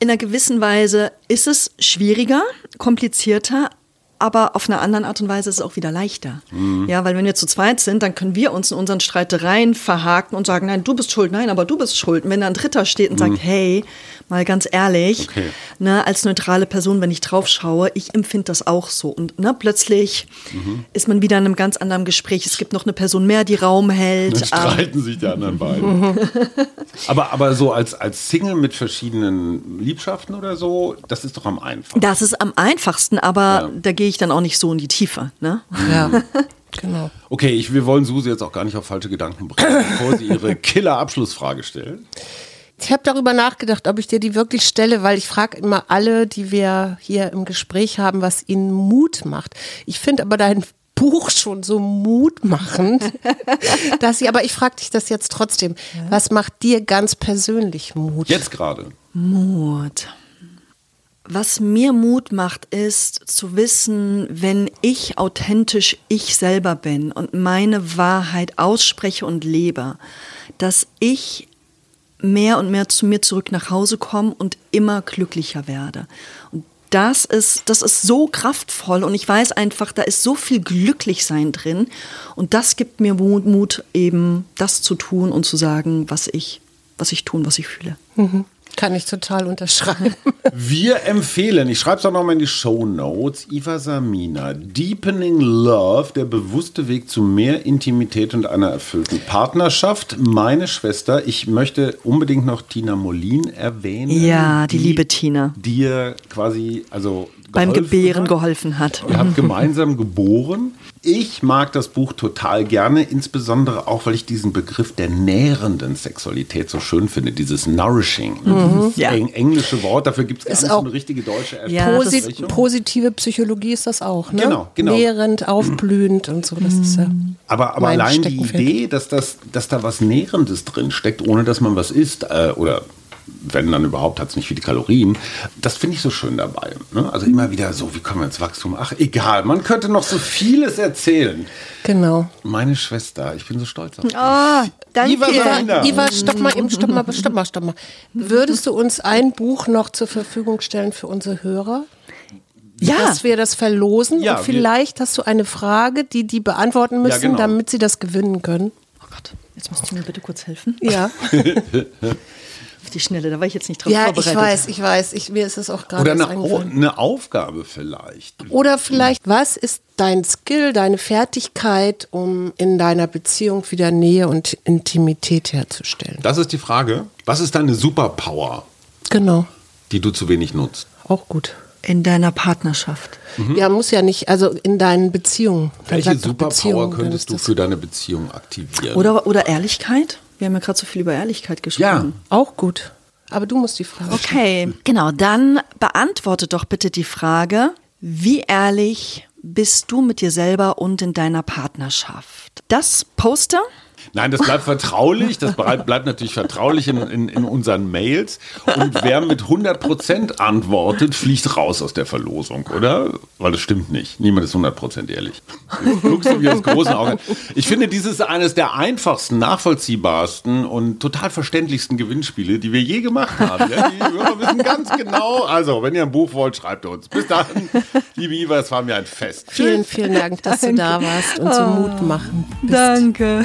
[SPEAKER 2] In einer gewissen Weise ist es schwieriger, komplizierter, aber auf einer anderen Art und Weise ist es auch wieder leichter. Mhm. Ja, weil wenn wir zu zweit sind, dann können wir uns in unseren Streitereien verhaken und sagen, nein, du bist schuld, nein, aber du bist schuld. Und wenn da ein Dritter steht und mhm. sagt, hey, mal ganz ehrlich, okay. ne, als neutrale Person, wenn ich drauf schaue, ich empfinde das auch so. Und ne, plötzlich mhm. ist man wieder in einem ganz anderen Gespräch. Es gibt noch eine Person mehr, die Raum hält.
[SPEAKER 1] Dann streiten ähm. sich die anderen beiden. aber, aber so als, als Single mit verschiedenen Liebschaften oder so, das ist doch am einfachsten.
[SPEAKER 2] Das ist am einfachsten, aber ja. da gehe ich dann auch nicht so in die Tiefe. Ne?
[SPEAKER 3] Ja. Genau.
[SPEAKER 1] Okay, ich, wir wollen Susi jetzt auch gar nicht auf falsche Gedanken bringen, bevor sie ihre Killer-Abschlussfrage stellt.
[SPEAKER 3] Ich habe darüber nachgedacht, ob ich dir die wirklich stelle, weil ich frage immer alle, die wir hier im Gespräch haben, was ihnen Mut macht. Ich finde aber dein Buch schon so mutmachend, dass ich, aber ich frage dich das jetzt trotzdem. Ja. Was macht dir ganz persönlich Mut?
[SPEAKER 1] Jetzt gerade.
[SPEAKER 2] Mut. Was mir Mut macht, ist zu wissen, wenn ich authentisch ich selber bin und meine Wahrheit ausspreche und lebe, dass ich mehr und mehr zu mir zurück nach Hause komme und immer glücklicher werde. Und das ist, das ist so kraftvoll und ich weiß einfach, da ist so viel Glücklichsein drin und das gibt mir Mut, eben das zu tun und zu sagen, was ich, was ich tun, was ich fühle.
[SPEAKER 3] Mhm. Kann ich total unterschreiben.
[SPEAKER 1] Wir empfehlen, ich schreibe es auch nochmal in die Show Notes, Iva Samina, Deepening Love, der bewusste Weg zu mehr Intimität und einer erfüllten Partnerschaft. Meine Schwester, ich möchte unbedingt noch Tina Molin erwähnen.
[SPEAKER 2] Ja, die, die liebe Tina.
[SPEAKER 1] Dir quasi, also
[SPEAKER 2] beim Gebären hat. geholfen hat.
[SPEAKER 1] Wir haben gemeinsam geboren. Ich mag das Buch total gerne, insbesondere auch, weil ich diesen Begriff der nährenden Sexualität so schön finde, dieses Nourishing. Mhm. Dieses ja. englische Wort, dafür gibt es gar nicht so eine richtige deutsche
[SPEAKER 3] ja, Posit Positive Psychologie ist das auch, ne?
[SPEAKER 1] Genau, genau.
[SPEAKER 3] Nährend, aufblühend und so. Das ist ja
[SPEAKER 1] aber aber allein die Idee, dass, das, dass da was Nährendes drin steckt, ohne dass man was isst, äh, oder wenn dann überhaupt, hat es nicht viele Kalorien. Das finde ich so schön dabei. Ne? Also immer wieder so, wie kommen wir ins Wachstum? Ach, egal, man könnte noch so vieles erzählen.
[SPEAKER 3] Genau.
[SPEAKER 1] Meine Schwester, ich bin so stolz auf
[SPEAKER 2] dich. Oh, danke.
[SPEAKER 3] Iva, Iva, stopp mal, eben, stopp mal, stopp mal, stopp mal. Würdest du uns ein Buch noch zur Verfügung stellen für unsere Hörer? Ja. Dass wir das verlosen ja, und vielleicht hast du eine Frage, die die beantworten müssen, ja, genau. damit sie das gewinnen können.
[SPEAKER 2] Oh Gott, jetzt musst du mir bitte kurz helfen.
[SPEAKER 3] Ja.
[SPEAKER 2] Auf die Schnelle, da war ich jetzt nicht drauf
[SPEAKER 3] Ja,
[SPEAKER 2] vorbereitet.
[SPEAKER 3] ich weiß, ich weiß. Ich, mir ist es auch gerade
[SPEAKER 1] Oder eine, Au
[SPEAKER 3] eingefallen.
[SPEAKER 1] eine Aufgabe vielleicht.
[SPEAKER 3] Oder vielleicht, was ist dein Skill, deine Fertigkeit, um in deiner Beziehung wieder Nähe und Intimität herzustellen?
[SPEAKER 1] Das ist die Frage. Was ist deine Superpower,
[SPEAKER 3] Genau,
[SPEAKER 1] die du zu wenig nutzt?
[SPEAKER 3] auch gut.
[SPEAKER 2] In deiner Partnerschaft.
[SPEAKER 3] Ja, muss ja nicht, also in deinen Beziehungen. Dann
[SPEAKER 1] Welche Superpower
[SPEAKER 3] Beziehungen, dann
[SPEAKER 1] könntest du für deine Beziehung aktivieren?
[SPEAKER 2] Oder, oder Ehrlichkeit? Wir haben ja gerade so viel über Ehrlichkeit gesprochen.
[SPEAKER 3] Auch gut. Aber du musst die Frage
[SPEAKER 2] Okay, genau. Dann beantworte doch bitte die Frage, wie ehrlich bist du mit dir selber und in deiner Partnerschaft? Das Poster
[SPEAKER 1] Nein, das bleibt vertraulich. Das bleibt natürlich vertraulich in, in, in unseren Mails. Und wer mit 100% antwortet, fliegt raus aus der Verlosung, oder? Weil das stimmt nicht. Niemand ist 100% ehrlich. Guckst du mir aus großen Augen. Ich finde, dieses ist eines der einfachsten, nachvollziehbarsten und total verständlichsten Gewinnspiele, die wir je gemacht haben. Ja, die Hörer wissen ganz genau. Also, wenn ihr ein Buch wollt, schreibt uns. Bis dann, liebe Iva, es war mir ein Fest.
[SPEAKER 3] Vielen, vielen Dank, dass du da warst und so Mut machen. bist.
[SPEAKER 2] Danke.